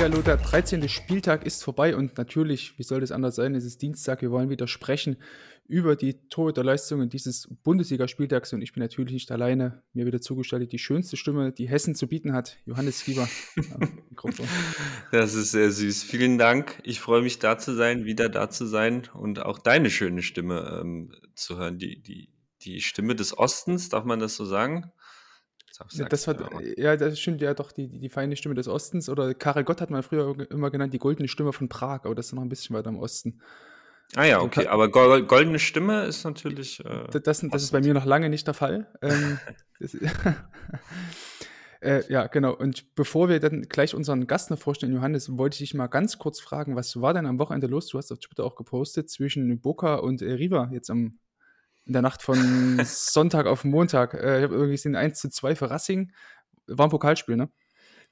Hallihallo, der 13. Spieltag ist vorbei und natürlich, wie soll das anders sein, es ist Dienstag, wir wollen wieder sprechen über die Torhüterleistungen dieses Bundesligaspieltags und ich bin natürlich nicht alleine, mir wieder zugestellt die schönste Stimme, die Hessen zu bieten hat, Johannes Fieber. das ist sehr süß, vielen Dank, ich freue mich da zu sein, wieder da zu sein und auch deine schöne Stimme ähm, zu hören, die, die, die Stimme des Ostens, darf man das so sagen? Ja, das hat, ja, das stimmt ja doch, die, die, die feine Stimme des Ostens. Oder Karel Gott hat man früher immer genannt, die goldene Stimme von Prag, aber das ist noch ein bisschen weiter im Osten. Ah ja, okay, aber goldene Stimme ist natürlich. Äh, das, das, ist bei mir noch lange nicht der Fall. ähm, das, äh, ja, genau. Und bevor wir dann gleich unseren Gast noch vorstellen, Johannes, wollte ich dich mal ganz kurz fragen, was war denn am Wochenende los? Du hast auf Twitter auch gepostet zwischen Boca und äh, Riva jetzt am in der Nacht von Sonntag auf Montag. Äh, ich habe irgendwie gesehen, 1 zu 2 für Racing. War ein Pokalspiel, ne?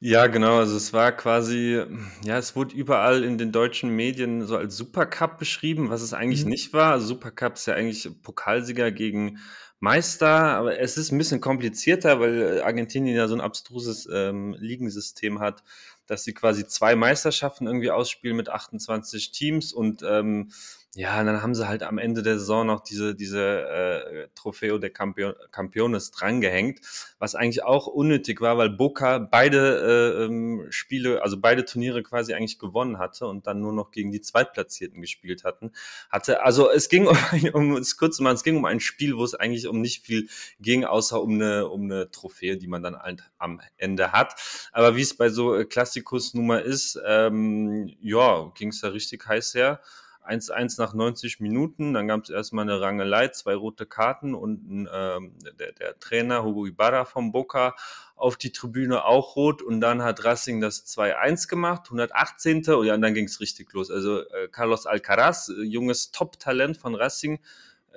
Ja, genau. Also es war quasi, ja, es wurde überall in den deutschen Medien so als Supercup beschrieben, was es eigentlich mhm. nicht war. Also Supercup ist ja eigentlich Pokalsieger gegen Meister, aber es ist ein bisschen komplizierter, weil Argentinien ja so ein abstruses ähm, Ligensystem hat, dass sie quasi zwei Meisterschaften irgendwie ausspielen mit 28 Teams und ähm, ja, und dann haben sie halt am Ende der Saison noch diese, diese äh, Trofeo de Campeon Campeones drangehängt, was eigentlich auch unnötig war, weil Boca beide äh, ähm, Spiele, also beide Turniere quasi eigentlich gewonnen hatte und dann nur noch gegen die Zweitplatzierten gespielt hatten. Hatte, also es ging um, um es kurz machen, es ging um ein Spiel, wo es eigentlich um nicht viel ging, außer um eine, um eine Trophäe, die man dann halt am Ende hat. Aber wie es bei so äh, Klassikus-Nummer ist, ähm, ja, ging es da richtig heiß her. 1-1 nach 90 Minuten, dann gab es erstmal eine Rangelei, zwei rote Karten und ähm, der, der, Trainer Hugo Ibarra vom Boca auf die Tribüne auch rot und dann hat Racing das 2-1 gemacht, 118. und ja, und dann ging es richtig los. Also äh, Carlos Alcaraz, junges Top-Talent von Racing,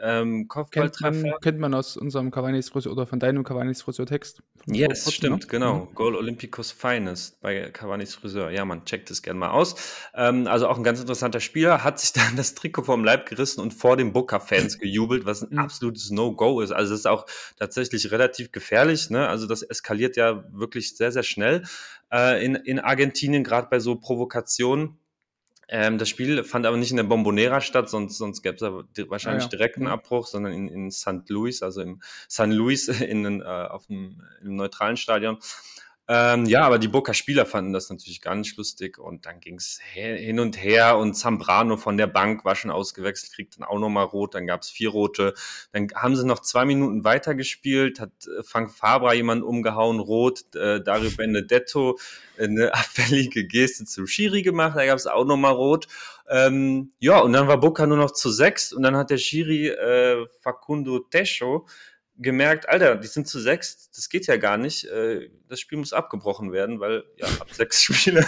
ähm, kennt, man, kennt man aus unserem Cavani's Friseur oder von deinem Cavani's Friseur-Text. Yes, Posten, stimmt, ne? genau. Mhm. Goal Olympicus Finest bei Cavani's Friseur. Ja, man checkt es gerne mal aus. Ähm, also auch ein ganz interessanter Spieler, hat sich dann das Trikot vom Leib gerissen und vor den Booker-Fans gejubelt, was ein mhm. absolutes No-Go ist. Also das ist auch tatsächlich relativ gefährlich. Ne? Also das eskaliert ja wirklich sehr, sehr schnell äh, in, in Argentinien, gerade bei so Provokationen. Ähm, das Spiel fand aber nicht in der Bombonera statt, sonst, sonst gäbe es wahrscheinlich ah, ja. direkt einen mhm. Abbruch, sondern in, in St. Louis, also im San Luis in, äh, auf einem, einem neutralen Stadion. Ähm, ja, aber die Boca-Spieler fanden das natürlich gar nicht lustig und dann ging es hin und her und Zambrano von der Bank war schon ausgewechselt, kriegt dann auch nochmal rot, dann gab es vier rote. Dann haben sie noch zwei Minuten weitergespielt, hat äh, Frank Fabra jemanden umgehauen, rot, äh, Dario Benedetto eine abfällige Geste zum Schiri gemacht, da gab es auch nochmal rot. Ähm, ja, und dann war Boca nur noch zu sechs und dann hat der Schiri äh, Facundo Techo gemerkt, Alter, die sind zu sechs, das geht ja gar nicht. Äh, das Spiel muss abgebrochen werden, weil ja, ab sechs Spielen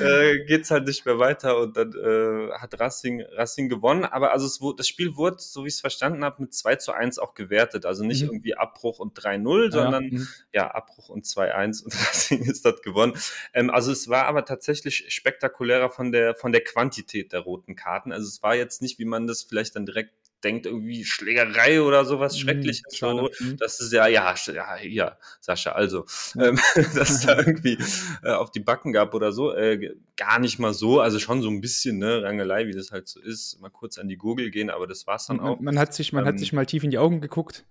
äh, geht halt nicht mehr weiter und dann äh, hat Racing, Racing gewonnen. Aber also es, das Spiel wurde, so wie ich es verstanden habe, mit 2 zu 1 auch gewertet. Also nicht mhm. irgendwie Abbruch und 3-0, ja, sondern mhm. ja, Abbruch und 2-1 und Racing ist das gewonnen. Ähm, also es war aber tatsächlich spektakulärer von der, von der Quantität der roten Karten. Also es war jetzt nicht, wie man das vielleicht dann direkt denkt irgendwie Schlägerei oder sowas mhm, Schreckliches. So, mhm. das ist ja, ja, ja, ja, Sascha, also, ähm, dass es da irgendwie äh, auf die Backen gab oder so, äh, gar nicht mal so, also schon so ein bisschen, ne, Rangelei, wie das halt so ist, mal kurz an die Google gehen, aber das war's dann man, auch. Man hat sich, man ähm, hat sich mal tief in die Augen geguckt.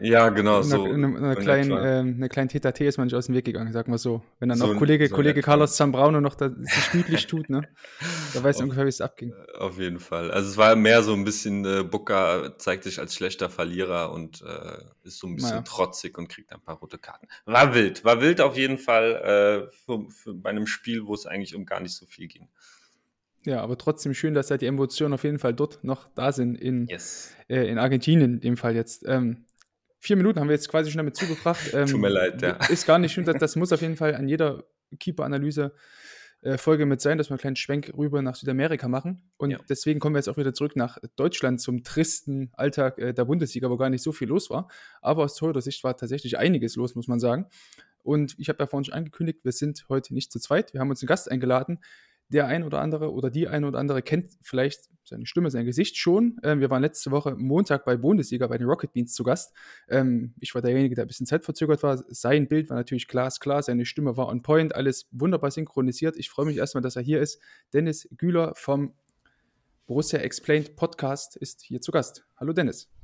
Ja, genau, so. In einer, einer kleinen, äh, eine kleinen TTT ist man nicht aus dem Weg gegangen, sagen wir so. Wenn dann so, noch Kollege, so Kollege Carlos Zambrano noch da sich gemütlich tut, ne? Da weiß ungefähr, wie es abging. Äh, auf jeden Fall. Also es war mehr so ein bisschen, äh, Booker zeigt sich als schlechter Verlierer und äh, ist so ein bisschen naja. trotzig und kriegt ein paar rote Karten. War wild, war wild auf jeden Fall äh, für, für bei einem Spiel, wo es eigentlich um gar nicht so viel ging. Ja, aber trotzdem schön, dass da die Emotionen auf jeden Fall dort noch da sind, in, yes. äh, in Argentinien in dem Fall jetzt. Ähm, vier Minuten haben wir jetzt quasi schon damit zugebracht. Ähm, Tut mir leid, ja. Ist gar nicht schön, das, das muss auf jeden Fall an jeder Keeper-Analyse äh, Folge mit sein, dass wir einen kleinen Schwenk rüber nach Südamerika machen. Und Ja. deswegen kommen wir jetzt auch wieder zurück nach Deutschland zum tristen Alltag äh, der Bundesliga, wo gar nicht so viel los war. Aber aus Torhüter Sicht war tatsächlich einiges los, muss man sagen. Und ich habe ja vorhin schon angekündigt, wir sind heute nicht zu zweit. Wir haben uns einen Gast eingeladen. Der ein oder andere oder die ein oder andere kennt vielleicht seine Stimme, sein Gesicht schon. Ähm, wir waren letzte Woche Montag bei Bundesliga bei den Rocket Beans zu Gast. Ähm, ich war derjenige, der ein bisschen zeitverzögert war. Sein Bild war natürlich glasklar, seine Stimme war on point, alles wunderbar synchronisiert. Ich freue mich erstmal, dass er hier ist. Dennis Güler vom Borussia Explained Podcast ist hier zu Gast. Hallo Dennis.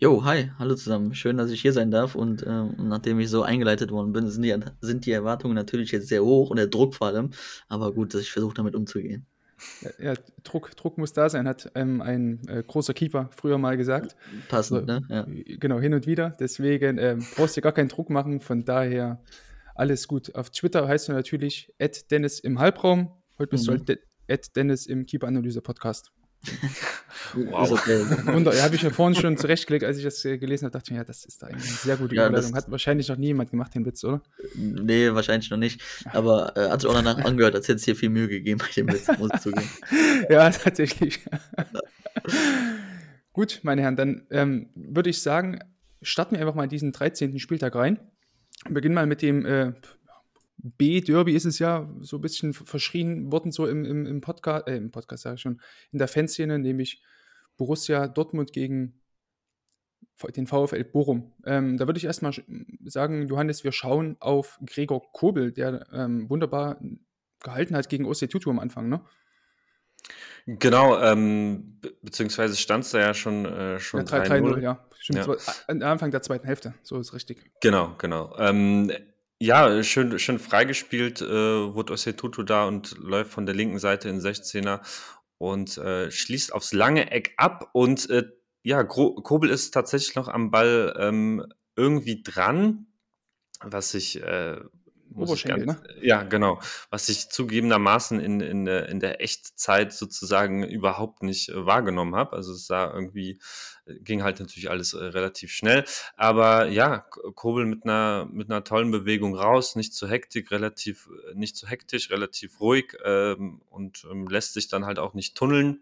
Jo, hi, hallo zusammen. Schön, dass ich hier sein darf und äh, nachdem ich so eingeleitet worden bin, sind die, sind die Erwartungen natürlich jetzt sehr hoch und der Druck vor allem. Aber gut, dass ich versuche damit umzugehen. Ja, ja, Druck, Druck muss da sein, hat ähm, ein äh, großer Keeper früher mal gesagt. Passend, So, ne? Ja. Genau, hin und wieder. Deswegen ähm, brauchst du gar keinen Druck machen. Von daher alles gut. Auf Twitter heißt du natürlich Dennis im Halbraum. Heute bist Mhm. du halt De Dennis im Keeper-Analyse-Podcast. Ist okay. Wunder, ja, habe ich mir vorhin schon zurechtgelegt, als ich das äh, gelesen habe, dachte ich mir, ja, das ist da eigentlich eine sehr gute Ja, Überleitung. Hat wahrscheinlich noch nie jemand gemacht, den Witz, oder? Nee, wahrscheinlich noch nicht. Aber äh, hat sich auch danach angehört, als hätte es hier viel Mühe gegeben bei dem Witz, muss ich zugeben. ja, tatsächlich. Gut, meine Herren, dann ähm, würde ich sagen, starten wir einfach mal diesen 13. Spieltag rein. Beginnen mal mit dem äh, B-Derby ist es ja so ein bisschen verschrien worden, so im, im, im Podcast, äh, im Podcast sage ich schon, in der Fanszene, nämlich Borussia Dortmund gegen den VfL Bochum. Ähm, da würde ich erstmal sagen, Johannes, wir schauen auf Gregor Kobel, der ähm, wunderbar gehalten hat gegen Ose Tutu am Anfang, ne? Genau, ähm, be beziehungsweise stand es da ja schon, äh, schon Ja, 3-0, 3-0. ja. Stimmt, Ja. Anfang der zweiten Hälfte, so ist richtig. Genau, genau. Ähm, ja, schön, schön freigespielt äh, wurde Osetutu da und läuft von der linken Seite in 16er und äh, schließt aufs lange Eck ab. Und äh, ja, Gro Kobel ist tatsächlich noch am Ball ähm, irgendwie dran, was ich. Äh, Oberschenkel, ganz, Ja, genau. Was ich zugegebenermaßen in, in, der, in der Echtzeit sozusagen überhaupt nicht äh, wahrgenommen habe. Also es sah irgendwie, äh, ging halt natürlich alles äh, relativ schnell. Aber ja, Kobel mit einer, mit einer tollen Bewegung raus, nicht zu hektik, relativ, äh, nicht zu hektisch, relativ ruhig ähm, und ähm, lässt sich dann halt auch nicht tunneln.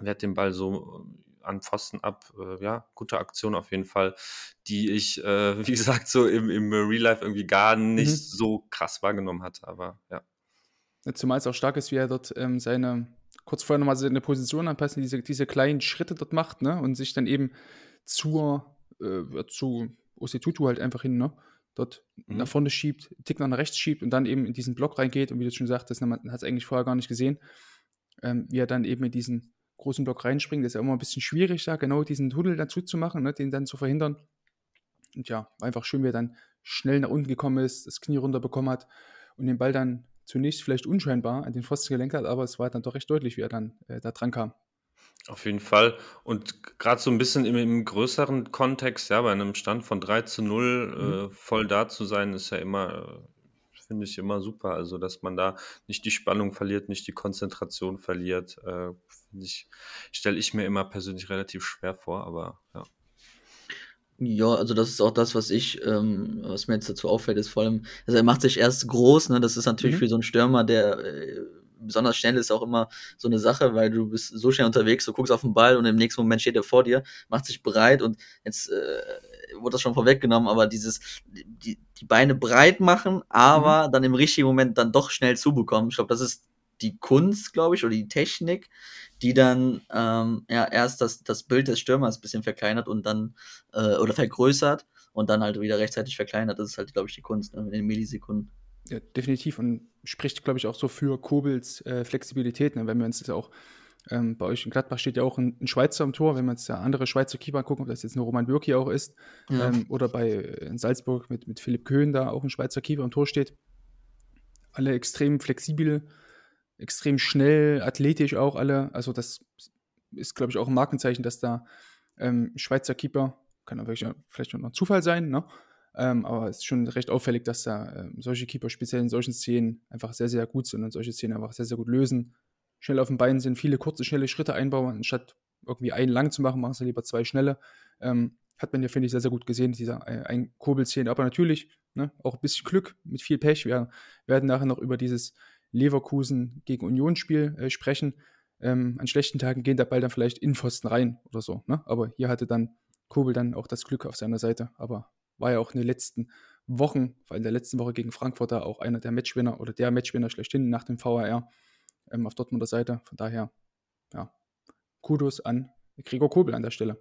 Wehrt den Ball so äh, an Pfosten ab. Äh, ja, gute Aktion auf jeden Fall, die ich, äh, wie gesagt, so im, im Real Life irgendwie gar nicht Mhm. so krass wahrgenommen hatte. Aber ja. Zumal es auch stark ist, wie er dort ähm, seine, kurz vorher nochmal seine Position anpassen, diese, diese kleinen Schritte dort macht, ne? Und sich dann eben zur, äh, zu Osetutu halt einfach hin, ne? Dort Mhm. nach vorne schiebt, einen Tick nach rechts schiebt und dann eben in diesen Block reingeht und wie du schon sagtest, ne, man hat es eigentlich vorher gar nicht gesehen, ähm, wie er dann eben in diesen großen Block reinspringt. Das ist ja immer ein bisschen schwierig, da genau diesen Tunnel dazu zu machen, ne? den dann zu verhindern. Und ja, einfach schön, wie er dann schnell nach unten gekommen ist, das Knie runterbekommen hat und den Ball dann zunächst vielleicht unscheinbar an den Pfosten gelenkt hat, aber es war dann doch recht deutlich, wie er dann äh, da dran kam. Auf jeden Fall. Und gerade so ein bisschen im, im größeren Kontext, ja, bei einem Stand von 3 zu 0 äh, voll da zu sein, ist ja immer, äh, finde ich immer super. Also, dass man da nicht die Spannung verliert, nicht die Konzentration verliert, äh, finde ich, stelle ich mir immer persönlich relativ schwer vor, aber ja. Ja, also das ist auch das, was ich, ähm, was mir jetzt dazu auffällt, ist vor allem, also er macht sich erst groß, ne? Das ist natürlich Mhm. für so einen Stürmer, der äh, besonders schnell ist, auch immer so eine Sache, weil du bist so schnell unterwegs, du guckst auf den Ball und im nächsten Moment steht er vor dir, macht sich bereit und jetzt äh, wurde das schon vorweggenommen, aber dieses, die, die Beine breit machen, aber dann im richtigen Moment dann doch schnell zubekommen. Ich glaube, das ist die Kunst, glaube ich, oder die Technik, die dann ähm, ja erst das, das Bild des Stürmers ein bisschen verkleinert und dann äh, oder vergrößert und dann halt wieder rechtzeitig verkleinert. Das ist halt, glaube ich, die Kunst ne, in den Millisekunden. Ja, definitiv und spricht, glaube ich, auch so für Kobels äh, Flexibilität. Ne? Wenn wir uns das auch, ähm, bei euch in Gladbach steht ja auch ein, ein Schweizer am Tor, wenn wir uns da andere Schweizer Keeper angucken, ob das jetzt nur Roman Bürki auch ist, Ja. ähm, oder bei äh, in Salzburg mit, mit Philipp Köhn da auch ein Schweizer Keeper am Tor steht. Alle extrem flexibel, extrem schnell, athletisch auch alle. Also das ist, glaube ich, auch ein Markenzeichen, dass da ähm, Schweizer Keeper, kann aber vielleicht auch noch Zufall sein, ne? Ähm, aber es ist schon recht auffällig, dass da ähm, solche Keeper speziell in solchen Szenen einfach sehr, sehr gut sind und solche Szenen einfach sehr, sehr gut lösen. Schnell auf den Beinen sind, viele kurze, schnelle Schritte einbauen, anstatt irgendwie einen lang zu machen, machen sie lieber zwei schnelle. Ähm, hat man ja, finde ich, sehr, sehr gut gesehen, dieser äh, ein Kurbelszene. Aber natürlich ne, auch ein bisschen Glück mit viel Pech. Wir werden nachher noch über dieses Leverkusen gegen Union-Spiel äh, sprechen. Ähm, an schlechten Tagen geht der Ball dann vielleicht in Pfosten rein oder so. Ne? Aber hier hatte dann Kobel dann auch das Glück auf seiner Seite. Aber war ja auch in den letzten Wochen, vor allem in der letzten Woche gegen Frankfurt, da auch einer der Matchwinner oder der Matchwinner schlechthin nach dem VAR ähm, auf Dortmunder Seite. Von daher, ja, Kudos an Gregor Kobel an der Stelle.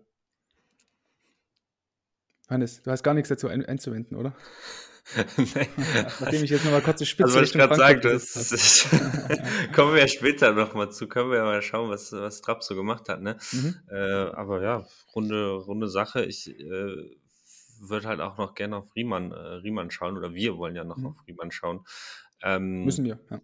Hannes, du hast gar nichts dazu ein einzuwenden, oder? nee. Nachdem ich jetzt nochmal kurz die Spitze Also, was ich gerade ist, kommen wir ja später nochmal zu, können wir ja mal schauen, was, was Trapp so gemacht hat. Ne? Mhm. Äh, aber ja, runde, runde Sache. Ich äh, würde halt auch noch gerne auf Riemann, äh, Riemann schauen oder wir wollen ja noch Mhm. auf Riemann schauen. Ähm, Müssen wir, ja.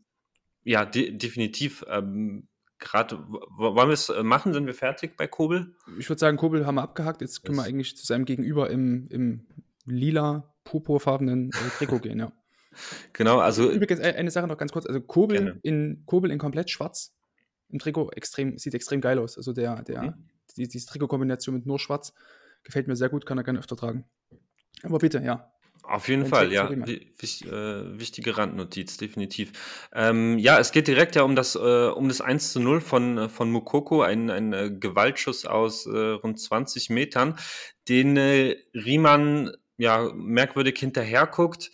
Ja, de definitiv. Ähm, Gerade, wollen wir es äh, machen? Sind wir fertig bei Kobel? Ich würde sagen, Kobel haben wir abgehakt. Jetzt können wir Yes. eigentlich zu seinem Gegenüber im, im lila, purpurfarbenen äh, Trikot gehen, ja. Genau, also Übrigens, äh, eine Sache noch ganz kurz. Also Kobel Gerne. in, Kobel in komplett schwarz im Trikot extrem, sieht extrem geil aus. Also der, der, Mhm. die, diese Trikotkombination mit nur schwarz gefällt mir sehr gut, kann er gerne öfter tragen. Aber bitte, ja. Auf jeden Fall, ja. Riemann. Wi- wich- äh, wichtige Randnotiz, definitiv. Ähm, ja, es geht direkt ja um das, äh, um das 1 zu 0 von, äh, von Mukoko, ein, ein äh, Gewaltschuss aus äh, rund 20 Metern, den äh, Riemann ja merkwürdig hinterherguckt.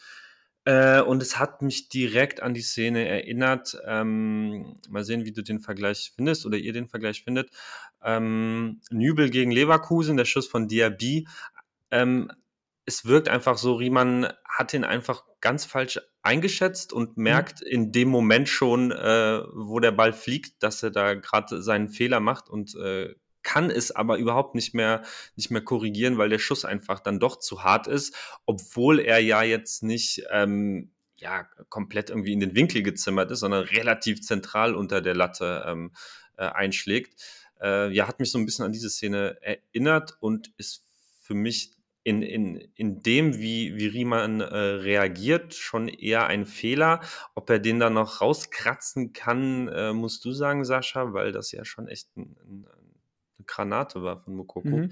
Und es hat mich direkt an die Szene erinnert. Ähm, mal sehen, wie du den Vergleich findest oder ihr den Vergleich findet. Ähm, Nübel gegen Leverkusen, der Schuss von Diaby. Ähm, es wirkt einfach so, Riemann hat ihn einfach ganz falsch eingeschätzt und merkt in dem Moment schon, äh, wo der Ball fliegt, dass er da gerade seinen Fehler macht und äh, kann es aber überhaupt nicht mehr, nicht mehr korrigieren, weil der Schuss einfach dann doch zu hart ist, obwohl er ja jetzt nicht ähm, ja, komplett irgendwie in den Winkel gezimmert ist, sondern relativ zentral unter der Latte ähm, äh, einschlägt. Äh, ja, hat mich so ein bisschen an diese Szene erinnert und ist für mich in, in, in dem, wie, wie Riemann äh, reagiert, schon eher ein Fehler. Ob er den dann noch rauskratzen kann, äh, musst du sagen, Sascha, weil das ja schon echt ein, ein, eine Granate war von Mokoko. Mhm.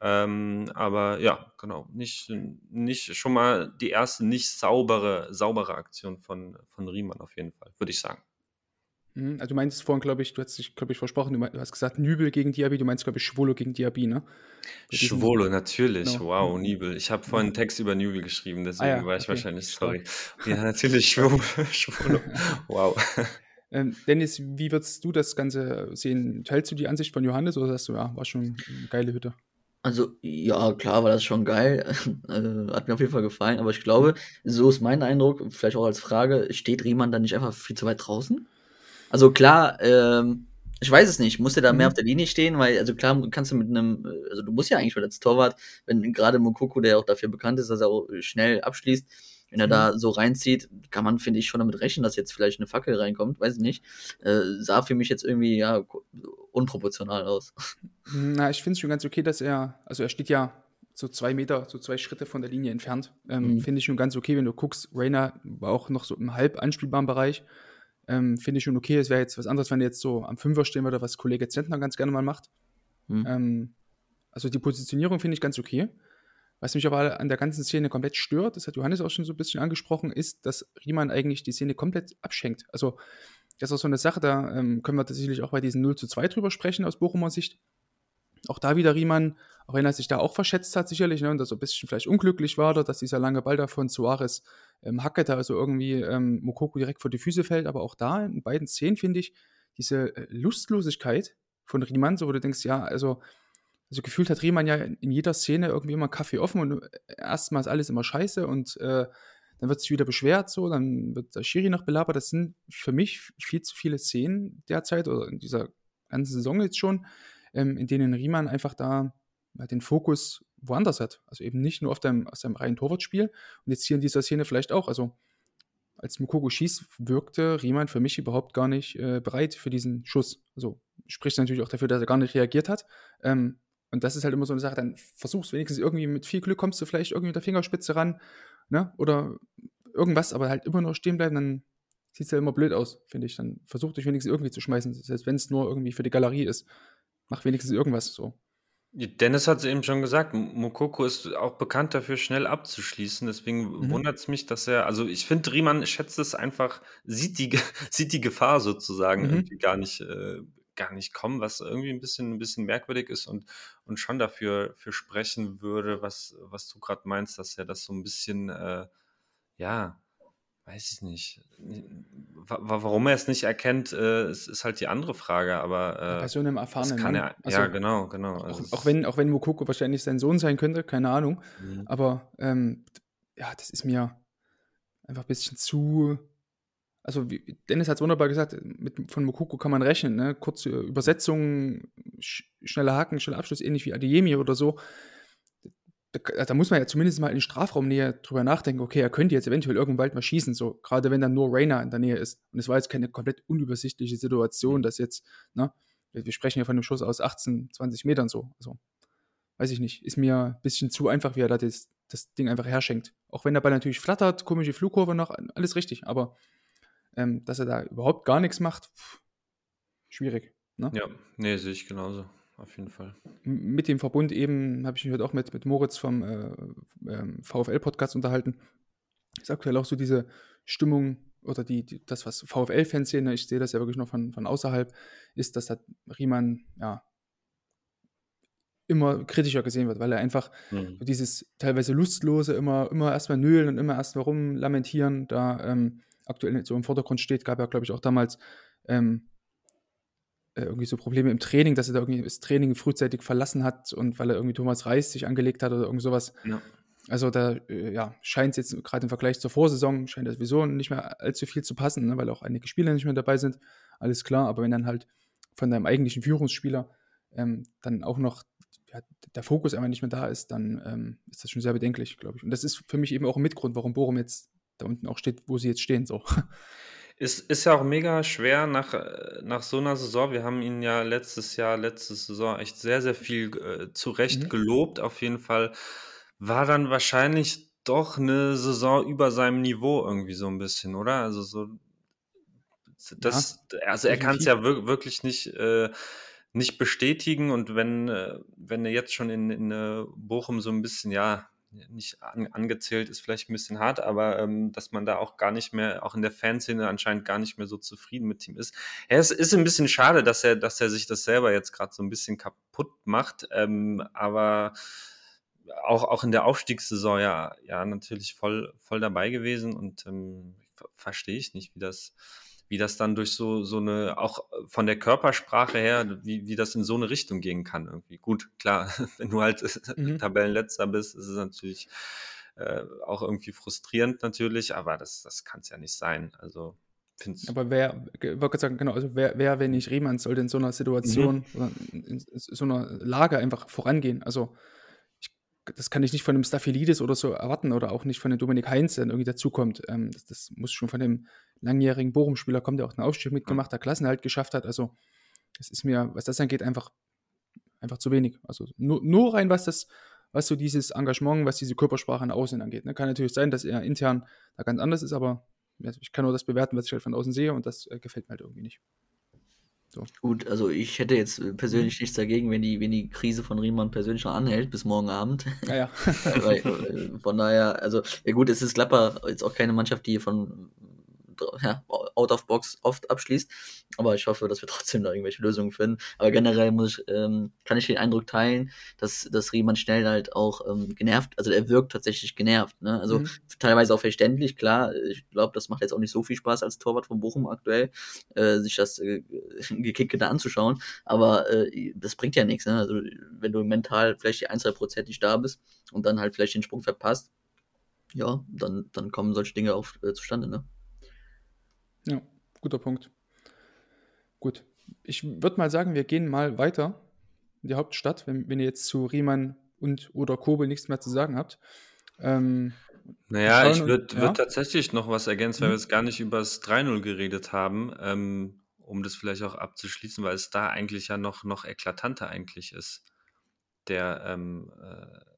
Ähm, aber ja, genau, nicht, nicht schon mal die erste nicht saubere, saubere Aktion von, von Riemann auf jeden Fall, würde ich sagen. Mhm, Also du meinst vorhin, glaube ich, du hast dich, glaube ich, versprochen, du, mein- du hast gesagt Nübel gegen Diaby, du meinst, glaube ich, Schwolo gegen Diaby, ne? Schwolo, natürlich. Genau. Wow, Nübel. Ich habe vorhin einen Text über Nübel geschrieben, deswegen Ah ja, war ich okay. wahrscheinlich sorry. Ja, natürlich, Schwolo. Schwolo. Wow. Ähm, Dennis, wie würdest du das Ganze sehen? Teilst du die Ansicht von Johannes oder sagst du, ja, war schon eine geile Hütte? Also, ja, klar war das schon geil. Äh, Hat mir auf jeden Fall gefallen. Aber ich glaube, so ist mein Eindruck, vielleicht auch als Frage, steht Riemann dann nicht einfach viel zu weit draußen? Also klar, ähm, ich weiß es nicht. Muss der da mehr Mhm. auf der Linie stehen? Weil, also klar, kannst du mit einem, äh, also du musst ja eigentlich als Torwart, wenn gerade Mokoko, der auch dafür bekannt ist, dass er auch schnell abschließt, wenn er da so reinzieht, kann man, finde ich, schon damit rechnen, dass jetzt vielleicht eine Fackel reinkommt. Weiß ich nicht. Äh, sah für mich jetzt irgendwie, ja, unproportional aus. Na, ich finde es schon ganz okay, dass er, also er steht ja so zwei Meter, so zwei Schritte von der Linie entfernt. Ähm, Mhm. Finde ich schon ganz okay, wenn du guckst, Rainer war auch noch so im halb anspielbaren Bereich. Ähm, Finde ich schon okay. Es wäre jetzt was anderes, wenn er jetzt so am Fünfer stehen würde, was Kollege Zentner ganz gerne mal macht. Mhm. Ähm, also die Positionierung finde ich ganz okay. Was mich aber an der ganzen Szene komplett stört, das hat Johannes auch schon so ein bisschen angesprochen, ist, dass Riemann eigentlich die Szene komplett abschenkt. Also, das ist auch so eine Sache, da ähm, können wir tatsächlich auch bei diesen 0 zu 2 drüber sprechen aus Bochumer Sicht. Auch da wieder Riemann, auch wenn er sich da auch verschätzt hat, sicherlich, ne, und das so ein bisschen vielleicht unglücklich war, dass dieser lange Ball da von Suarez ähm, hackete, also irgendwie ähm, Mokoko direkt vor die Füße fällt. Aber auch da in beiden Szenen finde ich diese äh, Lustlosigkeit von Riemann, so wo du denkst, ja, also also gefühlt hat Riemann ja in jeder Szene irgendwie immer Kaffee offen und äh, erstmal ist alles immer scheiße und äh, dann wird sich wieder beschwert, so, dann wird der Schiri noch belabert. Das sind für mich viel zu viele Szenen derzeit oder in dieser ganzen Saison jetzt schon, ähm, in denen Riemann einfach da den Fokus woanders hat. Also eben nicht nur auf dem, aus seinem reinen Torwartspiel und jetzt hier in dieser Szene vielleicht auch. Also als Mukoko schießt, wirkte Riemann für mich überhaupt gar nicht äh, bereit für diesen Schuss. Also spricht natürlich auch dafür, dass er gar nicht reagiert hat. Ähm, und das ist halt immer so eine Sache, dann versuchst wenigstens irgendwie mit viel Glück kommst du vielleicht irgendwie mit der Fingerspitze ran, ne? Oder irgendwas, aber halt immer nur stehen bleiben, dann sieht es ja immer blöd aus, finde ich. Dann versuch dich wenigstens irgendwie zu schmeißen, selbst wenn es nur irgendwie für die Galerie ist. Mach wenigstens irgendwas so. Dennis hat es eben schon gesagt, Mokoko ist auch bekannt dafür, schnell abzuschließen. Deswegen Mhm. wundert es mich, dass er, also ich finde, Riemann schätzt es einfach, sieht die, sieht die Gefahr sozusagen Mhm. irgendwie gar nicht, äh, gar nicht kommen, was irgendwie ein bisschen, ein bisschen merkwürdig ist und, und schon dafür für sprechen würde, was, was du gerade meinst, dass er das so ein bisschen, äh, ja, weiß ich nicht. Wa- wa- Warum er es nicht erkennt, äh, ist halt die andere Frage, aber äh, einem das erfahrenen kann er, Also, ja, genau, genau. auch, Also auch, wenn, auch wenn Mukoko wahrscheinlich sein Sohn sein könnte, keine Ahnung. Mhm. Aber ähm, ja, das ist mir einfach ein bisschen zu. Also, wie, Dennis hat es wunderbar gesagt, mit, von Mukoko kann man rechnen. Ne? Kurze Übersetzung, sch schneller Haken, schneller Abschluss, ähnlich wie Adeyemi oder so. Da, da muss man ja zumindest mal in Strafraumnähe drüber nachdenken, okay, er könnte jetzt eventuell irgendwann bald mal schießen, so gerade wenn dann nur Rainer in der Nähe ist. Und es war jetzt keine komplett unübersichtliche Situation, dass jetzt, ne, wir sprechen ja von einem Schuss aus 18, 20 Metern so. Also, weiß ich nicht, ist mir ein bisschen zu einfach, wie er da das, das Ding einfach herschenkt. Auch wenn der Ball natürlich flattert, komische Flugkurve noch, alles richtig, aber ähm, dass er da überhaupt gar nichts macht, pff, schwierig. Ne? Ja, nee, sehe ich genauso, auf jeden Fall. Mit dem Verbund eben, habe ich mich heute auch mit, mit Moritz vom äh, ähm, VfL-Podcast unterhalten. Ist aktuell auch so diese Stimmung oder die, die das, was VfL-Fans sehen, ne, ich sehe das ja wirklich noch von, von außerhalb, ist, dass da Riemann ja immer kritischer gesehen wird, weil er einfach Mhm. dieses teilweise lustlose, immer, immer erstmal nölen und immer erstmal rumlamentieren, da ähm, aktuell so im Vordergrund steht, gab ja, glaube ich, auch damals ähm, äh, irgendwie so Probleme im Training, dass er da irgendwie das Training frühzeitig verlassen hat und weil er irgendwie Thomas Reis sich angelegt hat oder irgend sowas. Ja. Also da äh, ja, scheint es jetzt gerade im Vergleich zur Vorsaison, scheint das sowieso nicht mehr allzu viel zu passen, ne, weil auch einige Spieler nicht mehr dabei sind. Alles klar, aber wenn dann halt von deinem eigentlichen Führungsspieler ähm, dann auch noch ja, der Fokus einfach nicht mehr da ist, dann ähm, ist das schon sehr bedenklich, glaube ich. Und das ist für mich eben auch ein Mitgrund, warum Bochum jetzt da unten auch steht, wo sie jetzt stehen. So. Ist, ist ja auch mega schwer nach, äh, nach so einer Saison. Wir haben ihn ja letztes Jahr, letzte Saison echt sehr, sehr viel äh, zu Recht Mhm. gelobt. Auf jeden Fall war dann wahrscheinlich doch eine Saison über seinem Niveau irgendwie so ein bisschen, oder? Also so, das, also er kann es ja wir wirklich nicht, äh, nicht bestätigen und wenn, äh, wenn er jetzt schon in, in äh, Bochum so ein bisschen, ja, nicht an, angezählt ist vielleicht ein bisschen hart, aber ähm, dass man da auch gar nicht mehr, auch in der Fanszene anscheinend gar nicht mehr so zufrieden mit ihm ist. Ja, es ist ein bisschen schade, dass er, dass er sich das selber jetzt gerade so ein bisschen kaputt macht, ähm, aber auch, auch in der Aufstiegssaison ja, ja natürlich voll, voll dabei gewesen und ähm, ver- verstehe ich nicht, wie das, wie das dann durch so, so eine, auch von der Körpersprache her, wie, wie das in so eine Richtung gehen kann irgendwie. Gut, klar, wenn du halt Mhm. Tabellenletzter bist, ist es natürlich äh, auch irgendwie frustrierend natürlich, aber das, das kann es ja nicht sein. Also, finde Aber wer, ich wollte sagen, genau, also wer, wer, wenn nicht Riemann, sollte in so einer Situation Mhm. in, in so einer Lage einfach vorangehen? Also, das kann ich nicht von einem Staphylidis oder so erwarten oder auch nicht von einem Dominik Heinz, der dann irgendwie dazukommt. Ähm, das, das muss schon von dem langjährigen Bochum-Spieler kommen, der auch den Aufstieg mitgemacht, der Klassenhalt geschafft hat. Also, das ist mir, was das angeht, einfach, einfach zu wenig. Also, nur, nur rein, was das, was so dieses Engagement, was diese Körpersprache nach außen angeht. Ne? Kann natürlich sein, dass er intern da ganz anders ist, aber ich kann nur das bewerten, was ich halt von außen sehe und das äh, gefällt mir halt irgendwie nicht. Gut, also ich hätte jetzt äh, persönlich nichts dagegen, wenn die, wenn die Krise von Riemann persönlich noch anhält bis morgen Abend. Naja. Weil, äh, von daher, also, ja gut, es ist Gladbach jetzt auch keine Mannschaft, die von ja, out of box oft abschließt. Aber ich hoffe, dass wir trotzdem da irgendwelche Lösungen finden. Aber generell muss ich, ähm, kann ich den Eindruck teilen, dass, dass Riemann schnell halt auch ähm, genervt, also er wirkt tatsächlich genervt. Ne? Also Mhm. teilweise auch verständlich, klar. Ich glaube, das macht jetzt auch nicht so viel Spaß als Torwart von Bochum aktuell, äh, sich das äh, Gekicke da anzuschauen. Aber äh, das bringt ja nichts. Ne? Also wenn du mental vielleicht die 1, 2 Prozent nicht da bist und dann halt vielleicht den Sprung verpasst, ja, dann, dann kommen solche Dinge auch äh, zustande. Ne? Ja, guter Punkt. Gut. Ich würde mal sagen, wir gehen mal weiter in die Hauptstadt, wenn, wenn ihr jetzt zu Riemann und oder Kobel nichts mehr zu sagen habt. Ähm, Naja, ich würde ja? würd tatsächlich noch was ergänzen, weil Mhm. wir jetzt gar nicht über das 3-0 geredet haben, ähm, um das vielleicht auch abzuschließen, weil es da eigentlich ja noch, noch eklatanter eigentlich ist. Der, ähm, äh,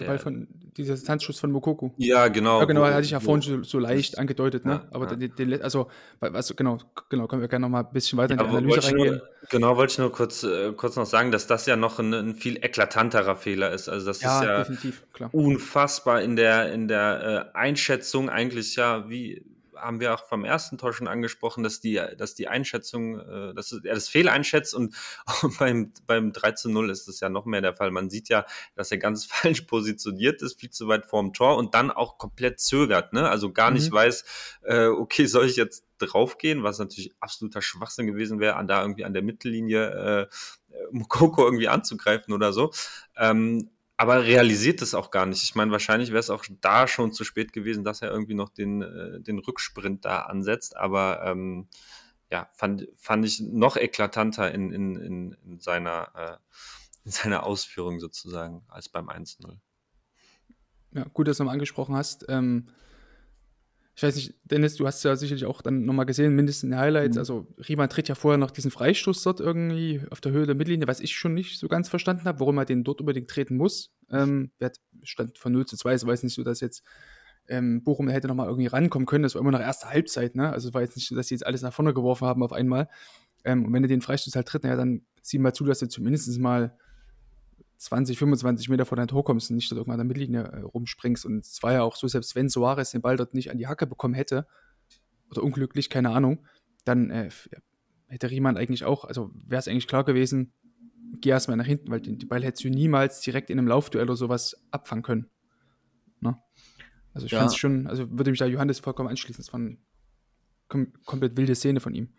Der, Ball von dieser Distanzschuss von Mokoko. Ja, genau. Ja, genau, hatte ich ja vorhin so, so leicht angedeutet, ne? Ja, Aber ja. Den, den, also, also, genau, genau, können wir gerne noch mal ein bisschen weiter in die Analyse reingehen. nur, genau, wollte ich nur kurz, äh, kurz noch sagen, dass das ja noch ein, ein viel eklatanterer Fehler ist. Also das ist ja definitiv, klar. unfassbar in der, in der äh, Einschätzung eigentlich ja, wie haben wir auch vom ersten Tor schon angesprochen, dass die, dass die Einschätzung, äh, dass er das Fehl einschätzt und, und beim, beim 3 zu 0 ist es ja noch mehr der Fall. Man sieht ja, dass er ganz falsch positioniert ist, viel zu weit vorm Tor und dann auch komplett zögert, ne? Also gar nicht Mhm. weiß, äh, okay, soll ich jetzt draufgehen, was natürlich absoluter Schwachsinn gewesen wäre, an da irgendwie an der Mittellinie äh, Mokoko irgendwie anzugreifen oder so. Ähm, aber realisiert es auch gar nicht. Ich meine, wahrscheinlich wäre es auch da schon zu spät gewesen, dass er irgendwie noch den, äh, den Rücksprint da ansetzt. Aber ähm, ja, fand, fand ich noch eklatanter in, in, in, in, seiner, äh, in seiner Ausführung sozusagen als beim 1-0. Ja, gut, dass du nochmal angesprochen hast. Ähm, ich weiß nicht, Dennis, du hast ja sicherlich auch dann nochmal gesehen, mindestens in den Highlights. Mhm. Also, Riemann tritt ja vorher noch diesen Freistoß dort irgendwie auf der Höhe der Mittellinie, was ich schon nicht so ganz verstanden habe, warum er den dort unbedingt treten muss. Ähm, hat- stand von 0 zu 2, es war jetzt nicht so, dass jetzt ähm, Bochum hätte nochmal irgendwie rankommen können. Das war immer noch erste Halbzeit, ne? Also, es war jetzt nicht so, dass sie jetzt alles nach vorne geworfen haben auf einmal. Ähm, und wenn du den Freistoß halt tritt, naja, dann sieh mal zu, dass du zumindest mal 20, 25 Meter vor dein Tor kommst und nicht dort irgendwann an der Mittellinie äh, rumspringst. Und es war ja auch so, selbst wenn Soares den Ball dort nicht an die Hacke bekommen hätte, oder unglücklich, keine Ahnung, dann äh, hätte Riemann eigentlich auch, also wäre es eigentlich klar gewesen, geh erstmal nach hinten, weil den, den Ball hättest du niemals direkt in einem Laufduell oder sowas abfangen können. Ne? Also ich Ja. fand es schon, also würde mich da Johannes vollkommen anschließen. Es war eine kom komplett wilde Szene von ihm.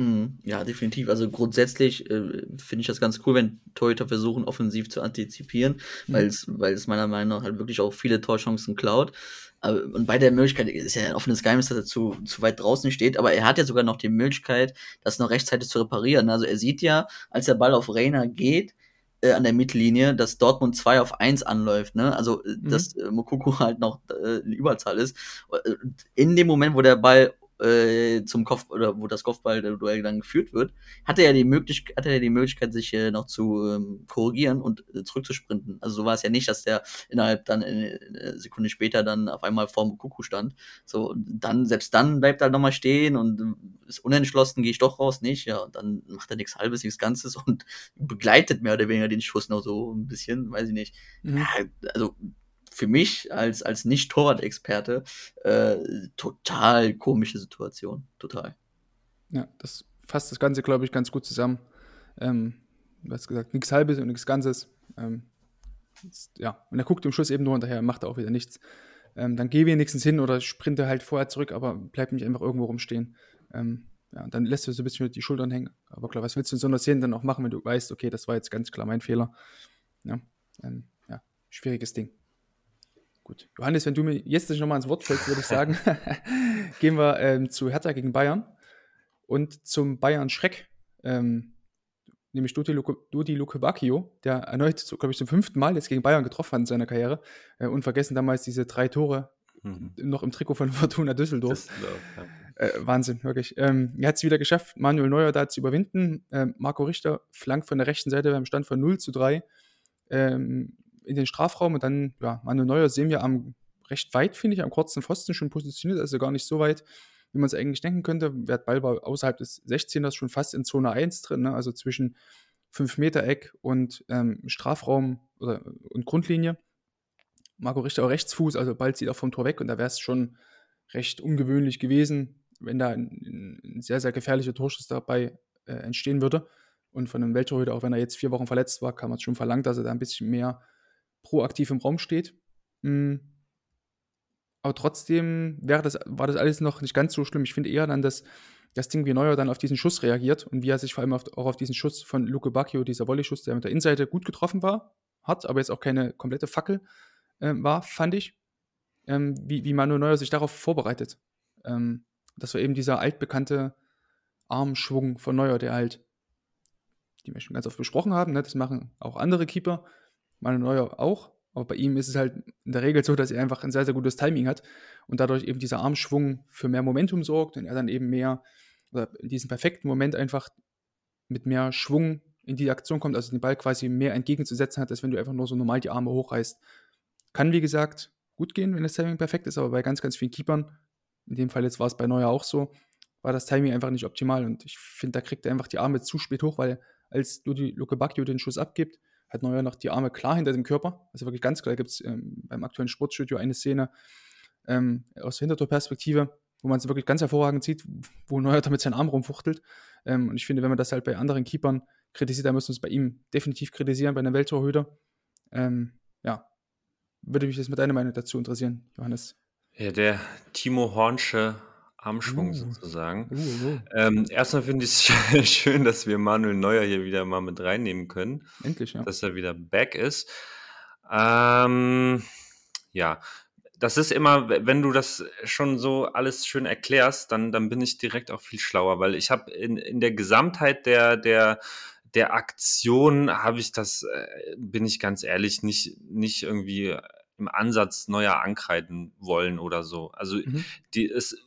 Mhm. Ja, definitiv. Also grundsätzlich äh, finde ich das ganz cool, wenn Torhüter versuchen, offensiv zu antizipieren, Mhm. weil es meiner Meinung nach halt wirklich auch viele Torchancen klaut. Aber, und bei der Möglichkeit ist ja ein offenes Geheimnis, dass er zu, zu weit draußen steht, aber er hat ja sogar noch die Möglichkeit, das noch rechtzeitig zu reparieren. Also er sieht ja, als der Ball auf Reina geht, äh, an der Mittellinie, dass Dortmund 2 auf 1 anläuft, ne? Also, äh, dass äh, Mokoko halt noch äh, in Überzahl ist. In dem Moment, wo der Ball äh, zum Kopf oder wo das Kopfballduell dann geführt wird, hat er ja die Möglichkeit, hat er ja die Möglichkeit, sich äh, noch zu ähm, korrigieren und äh, zurückzusprinten. Also so war es ja nicht, dass der innerhalb dann äh, eine Sekunde später dann auf einmal vorm Kuckuck stand. So, dann, selbst dann bleibt er nochmal stehen und äh, ist unentschlossen, gehe ich doch raus, nicht. Ja, und dann macht er nichts halbes, nichts Ganzes und begleitet mehr oder weniger den Schuss noch so ein bisschen, weiß ich nicht. Mhm. Ja, also für mich als, als Nicht-Torwart-Experte äh, total komische Situation. Total. Ja, das fasst das Ganze, glaube ich, ganz gut zusammen. Ähm, du hast gesagt, nichts Halbes und nichts Ganzes. Ähm, ist, ja, und er guckt im Schuss eben nur hinterher, macht auch wieder nichts. Ähm, dann geh wenigstens hin oder sprinte halt vorher zurück, aber bleib nicht einfach irgendwo rumstehen. Ähm, ja, dann lässt du so ein bisschen die Schultern hängen. Aber klar, was willst du in so einer Szene dann auch machen, wenn du weißt, okay, das war jetzt ganz klar mein Fehler. Ja, ähm, ja schwieriges Ding. Gut. Johannes, wenn du mir jetzt nicht nochmal ins Wort fällst, würde ich sagen, gehen wir ähm, zu Hertha gegen Bayern und zum Bayern-Schreck, ähm, nämlich Dodi, Luke, Dodi Lukebakio, der erneut, so, glaube ich, zum fünften Mal jetzt gegen Bayern getroffen hat in seiner Karriere. Äh, unvergessen damals diese drei Tore Mhm. noch im Trikot von Fortuna Düsseldorf. Düsseldorf, ja. Äh, Wahnsinn, wirklich. Ähm, er hat es wieder geschafft, Manuel Neuer da zu überwinden. Ähm, Marco Richter flankt von der rechten Seite beim Stand von 0 zu 3 ähm, in den Strafraum und dann, ja, Manuel Neuer sehen wir am recht weit, finde ich, am kurzen Pfosten schon positioniert, also gar nicht so weit, wie man es eigentlich denken könnte. Der Ball war außerhalb des 16ers schon fast in Zone 1 drin, ne? also zwischen 5-Meter-Eck und ähm, Strafraum oder, und Grundlinie. Marco Richter auch Rechtsfuß, also Ball zieht auch vom Tor weg und da wäre es schon recht ungewöhnlich gewesen, wenn da ein, ein sehr, sehr gefährlicher Torschuss dabei äh, entstehen würde. Und von einem Welttorhüter, auch wenn er jetzt vier Wochen verletzt war, kann man es schon verlangt, dass er da ein bisschen mehr proaktiv im Raum steht. Mm. Aber trotzdem wäre das, war das alles noch nicht ganz so schlimm. Ich finde eher dann, dass das Ding wie Neuer dann auf diesen Schuss reagiert und wie er sich vor allem auch auf diesen Schuss von Luke Bacchio, dieser Volley-Schuss, der mit der Innenseite gut getroffen war, hat, aber jetzt auch keine komplette Fackel ähm, war, fand ich, ähm, wie, wie Manuel Neuer sich darauf vorbereitet. Ähm, das war eben dieser altbekannte Armschwung von Neuer, der halt, die wir schon ganz oft besprochen haben, ne, das machen auch andere Keeper, Manuel Neuer auch, aber bei ihm ist es halt in der Regel so, dass er einfach ein sehr, sehr gutes Timing hat und dadurch eben dieser Armschwung für mehr Momentum sorgt und er dann eben mehr, oder in diesem perfekten Moment einfach mit mehr Schwung in die Aktion kommt, also den Ball quasi mehr entgegenzusetzen hat, als wenn du einfach nur so normal die Arme hochreißt. kann, wie gesagt, gut gehen, wenn das Timing perfekt ist, aber bei ganz, ganz vielen Keepern, in dem Fall jetzt war es bei Neuer auch so, war das Timing einfach nicht optimal und ich finde, da kriegt er einfach die Arme zu spät hoch, weil als Ludi Luke Bacchio den Schuss abgibt, hat Neuer noch die Arme klar hinter dem Körper, also wirklich ganz klar, gibt es ähm, beim aktuellen Sportstudio eine Szene ähm, aus Hintertorperspektive, wo man es wirklich ganz hervorragend sieht, wo Neuer damit seinen Arm rumfuchtelt ähm, und ich finde, wenn man das halt bei anderen Keepern kritisiert, dann müssen wir es bei ihm definitiv kritisieren, bei einem Welttorhüter. Ähm, ja, würde mich das mit deiner Meinung dazu interessieren, Johannes. Ja, der Timo Hornsche Armschwung uh, sozusagen. Uh, uh. Ähm, erstmal finde ich es schön, dass wir Manuel Neuer hier wieder mal mit reinnehmen können. Endlich, ja. Dass er wieder back ist. Ähm, ja, das ist immer, wenn du das schon so alles schön erklärst, dann, dann bin ich direkt auch viel schlauer, weil ich habe in, in der Gesamtheit der, der, der Aktion habe ich das, äh, bin ich ganz ehrlich, nicht, nicht irgendwie im Ansatz neuer ankreiden wollen oder so. Also mhm. die ist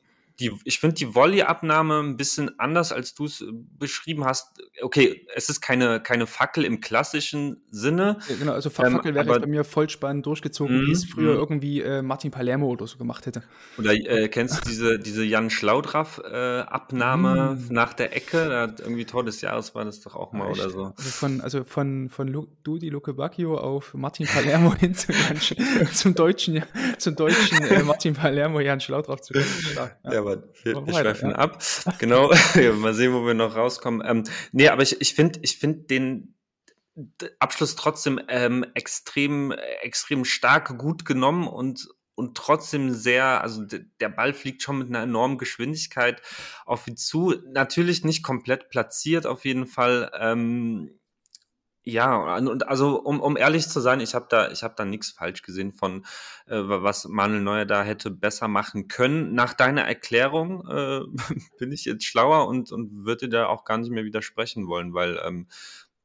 die, ich finde die Volley-Abnahme ein bisschen anders, als du es äh, beschrieben hast. Okay, es ist keine, keine Fackel im klassischen Sinne. Ja, genau, also ähm, Fackel ähm, wäre bei mir voll spannend durchgezogen, wie es mhm, früher mhm. irgendwie äh, Martin Palermo oder so gemacht hätte. Oder äh, kennst du diese, diese Jan Schlaudraff-Abnahme äh, nach der Ecke? Da hat irgendwie Tor des Jahres war das doch auch mal ja, oder so. Also von, also von, von Lu Dudi Luke Bacchio auf Martin Palermo hin zu Jan, zum deutschen, zum deutschen äh, Martin Palermo Jan Schlaudraff zu kommen. Ja, aber wir, wir schweifen ja. ab. Genau, mal sehen, wo wir noch rauskommen. Ähm, nee, aber ich, ich finde ich finde den Abschluss trotzdem ähm, extrem, extrem stark gut genommen und, und trotzdem sehr, also der Ball fliegt schon mit einer enormen Geschwindigkeit auf ihn zu. Natürlich nicht komplett platziert, auf jeden Fall. Ähm, ja, und also um, um ehrlich zu sein, ich habe da, ich habe da nichts falsch gesehen von, äh, was Manuel Neuer da hätte besser machen können. Nach deiner Erklärung äh, bin ich jetzt schlauer und, und würde da auch gar nicht mehr widersprechen wollen, weil ähm,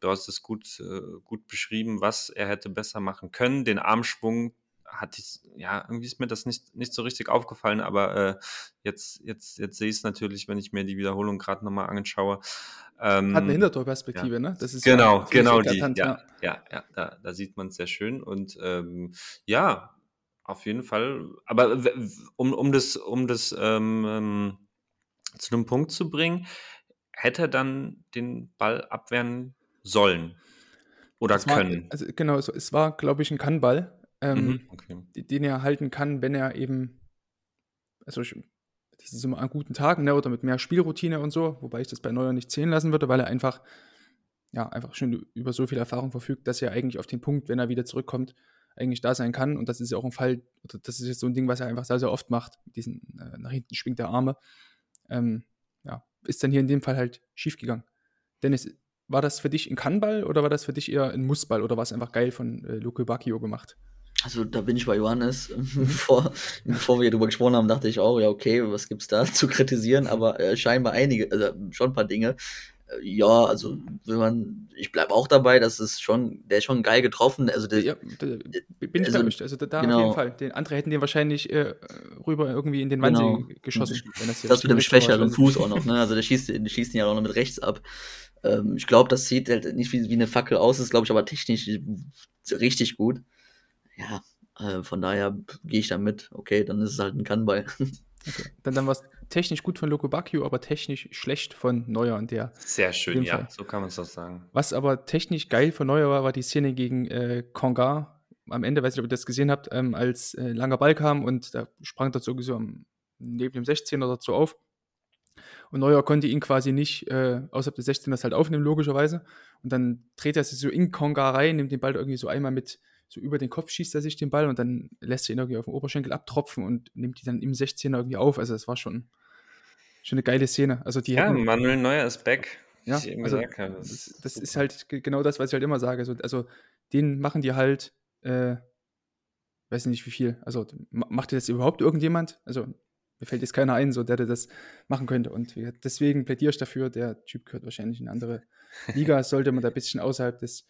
du hast es gut, äh, gut beschrieben, was er hätte besser machen können. Den Armschwung hatte ich, ja, irgendwie ist mir das nicht, nicht so richtig aufgefallen, aber äh, jetzt, jetzt, jetzt sehe ich es natürlich, wenn ich mir die Wiederholung gerade nochmal anschaue. Ähm, Hat eine Hintertorperspektive, ja. ne? Das ist genau, ja genau die. Ja, ja, ja, ja, da, da sieht man es sehr schön. Und ähm, ja, auf jeden Fall. Aber um, um das, um das ähm, ähm, zu einem Punkt zu bringen, hätte er dann den Ball abwehren sollen oder war, können. Also genau, es war, glaube ich, ein Kannball ähm, mhm, okay. den er halten kann, wenn er eben, also diesen an guten Tagen ne, oder mit mehr Spielroutine und so, wobei ich das bei Neuer nicht zählen lassen würde, weil er einfach, ja, einfach schon über so viel Erfahrung verfügt, dass er eigentlich auf den Punkt, wenn er wieder zurückkommt, eigentlich da sein kann. Und das ist ja auch ein Fall, das ist jetzt so ein Ding, was er einfach sehr, sehr oft macht, diesen äh, nach hinten schwingt der Arme. Ähm, ja, ist dann hier in dem Fall halt schiefgegangen. Dennis, war das für dich ein Kannball oder war das für dich eher ein Mussball oder war es einfach geil von äh, Luke Bacchio gemacht? Also da bin ich bei Johannes. bevor, bevor wir darüber gesprochen haben, dachte ich auch, ja, okay, was gibt's da zu kritisieren, aber äh, scheinbar einige, also schon ein paar Dinge. Äh, ja, also wenn man, ich bleibe auch dabei, dass es schon, der ist schon geil getroffen. Also der, ja, da, bin ich also, bei Also da genau. auf jeden Fall. Den andere hätten den wahrscheinlich äh, rüber irgendwie in den Wannsee genau. geschossen. das, das mit dem schwächeren Fuß auch noch, ne? Also der schießt, der schießt ihn ja auch noch mit rechts ab. Ähm, ich glaube, das sieht halt nicht wie, wie eine Fackel aus, ist glaube ich aber technisch richtig gut ja, äh, von daher gehe ich da mit. Okay, dann ist es halt ein Kannball. Okay. Dann, dann war es technisch gut von Loco Bacchio, aber technisch schlecht von Neuer und der. Sehr schön, ja, Fall. so kann man es auch sagen. Was aber technisch geil von Neuer war, war die Szene gegen äh, Konga. Am Ende, weiß nicht, ob ihr das gesehen habt, ähm, als äh, langer Ball kam und da sprang dazu so am, neben dem 16er dazu auf. Und Neuer konnte ihn quasi nicht äh, außerhalb des 16ers halt aufnehmen, logischerweise. Und dann dreht er sich so in Konga rein, nimmt den Ball irgendwie so einmal mit so über den Kopf schießt er sich den Ball und dann lässt er ihn irgendwie auf den Oberschenkel abtropfen und nimmt die dann im 16er irgendwie auf. Also das war schon, schon eine geile Szene. Also die ja, Manuel Neuer ist back. Ja, also das, das ist halt genau das, was ich halt immer sage. Also, also den machen die halt, äh, weiß nicht wie viel. Also macht das überhaupt irgendjemand? Also mir fällt jetzt keiner ein, so der, der das machen könnte. Und deswegen plädiere ich dafür, der Typ gehört wahrscheinlich in eine andere Liga, sollte man da ein bisschen außerhalb des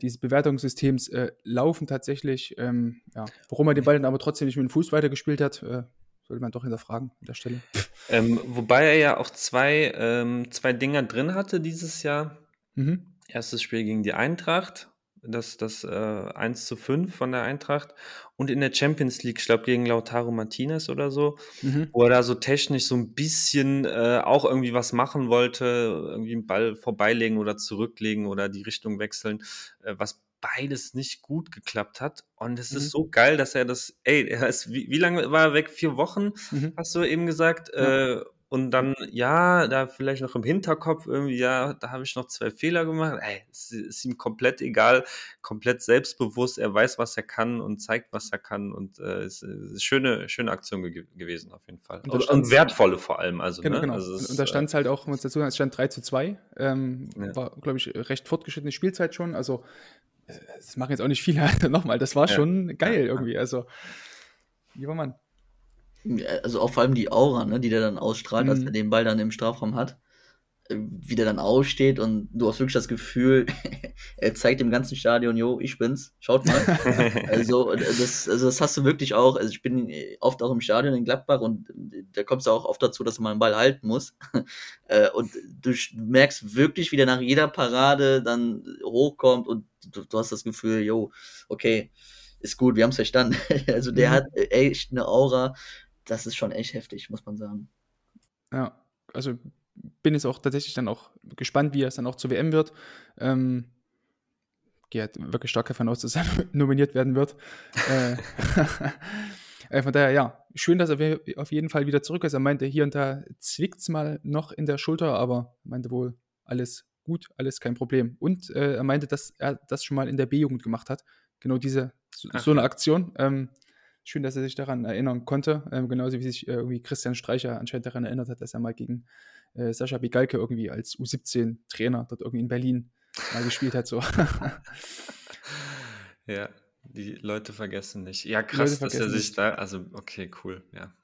dieses Bewertungssystems äh, laufen tatsächlich. Ähm, ja. Warum er den Ball dann aber trotzdem nicht mit dem Fuß weitergespielt hat, äh, sollte man doch hinterfragen an der Stelle. Ähm, wobei er ja auch zwei, ähm, zwei Dinger drin hatte dieses Jahr. Mhm. Erstes Spiel gegen die Eintracht, das, das äh, 1 zu 5 von der Eintracht. Und in der Champions League, ich glaube, gegen Lautaro Martinez oder so, Mhm. wo er da so technisch so ein bisschen äh, auch irgendwie was machen wollte, irgendwie einen Ball vorbeilegen oder zurücklegen oder die Richtung wechseln, äh, was beides nicht gut geklappt hat. Und es Mhm. ist so geil, dass er das, ey, er ist, wie, wie lange war er weg? Vier Wochen, Mhm. hast du eben gesagt? Ja. Äh, und dann, ja, da vielleicht noch im Hinterkopf irgendwie, ja, da habe ich noch zwei Fehler gemacht. Ey, es ist ihm komplett egal, komplett selbstbewusst. Er weiß, was er kann und zeigt, was er kann. Und äh, es ist eine schöne, schöne Aktion ge gewesen, auf jeden Fall. Und Und, wertvolle vor allem. Also, Genau, ne? genau. Also und, ist, da äh, stand es halt auch, muss dazu sagen, es stand 3 zu 2. Ähm, Ja. War, glaube ich, recht fortgeschrittene Spielzeit schon. Also, äh, das machen jetzt auch nicht viele. Nochmal, das war Ja. schon geil Ja. irgendwie. Also, lieber Mann. Also auch vor allem die Aura, ne, die der dann ausstrahlt, als Mhm. er den Ball dann im Strafraum hat. Äh, Wie der dann aufsteht und du hast wirklich das Gefühl, er zeigt dem ganzen Stadion, jo, ich bin's, schaut mal. Also das, also das hast du wirklich auch. Also ich bin äh, oft auch im Stadion in Gladbach und äh, da kommst du auch oft dazu, dass man einen Ball halten muss. Und du merkst wirklich, wie der nach jeder Parade dann hochkommt und du, du hast das Gefühl, jo, okay, ist gut, wir haben es verstanden. Also der Mhm. hat echt eine Aura. Das ist schon echt heftig, muss man sagen. Ja, also bin jetzt auch tatsächlich dann auch gespannt, wie es dann auch zur WM wird. Ähm, gehe halt wirklich stark davon aus, dass er nominiert werden wird. äh, äh, von daher, ja, schön, dass er auf jeden Fall wieder zurück ist. Er meinte, hier und da zwickt es mal noch in der Schulter, aber meinte wohl, alles gut, alles kein Problem. Und äh, er meinte, dass er das schon mal in der B-Jugend gemacht hat. Genau diese, so, so eine Aktion. Ähm, schön, dass er sich daran erinnern konnte. Ähm, genauso wie sich äh, irgendwie Christian Streicher anscheinend daran erinnert hat, dass er mal gegen äh, Sascha Bigalke irgendwie als U17-Trainer dort irgendwie in Berlin mal gespielt hat. So. ja, die Leute vergessen nicht. Ja, krass, dass er sich nicht. da, also, okay, cool, ja.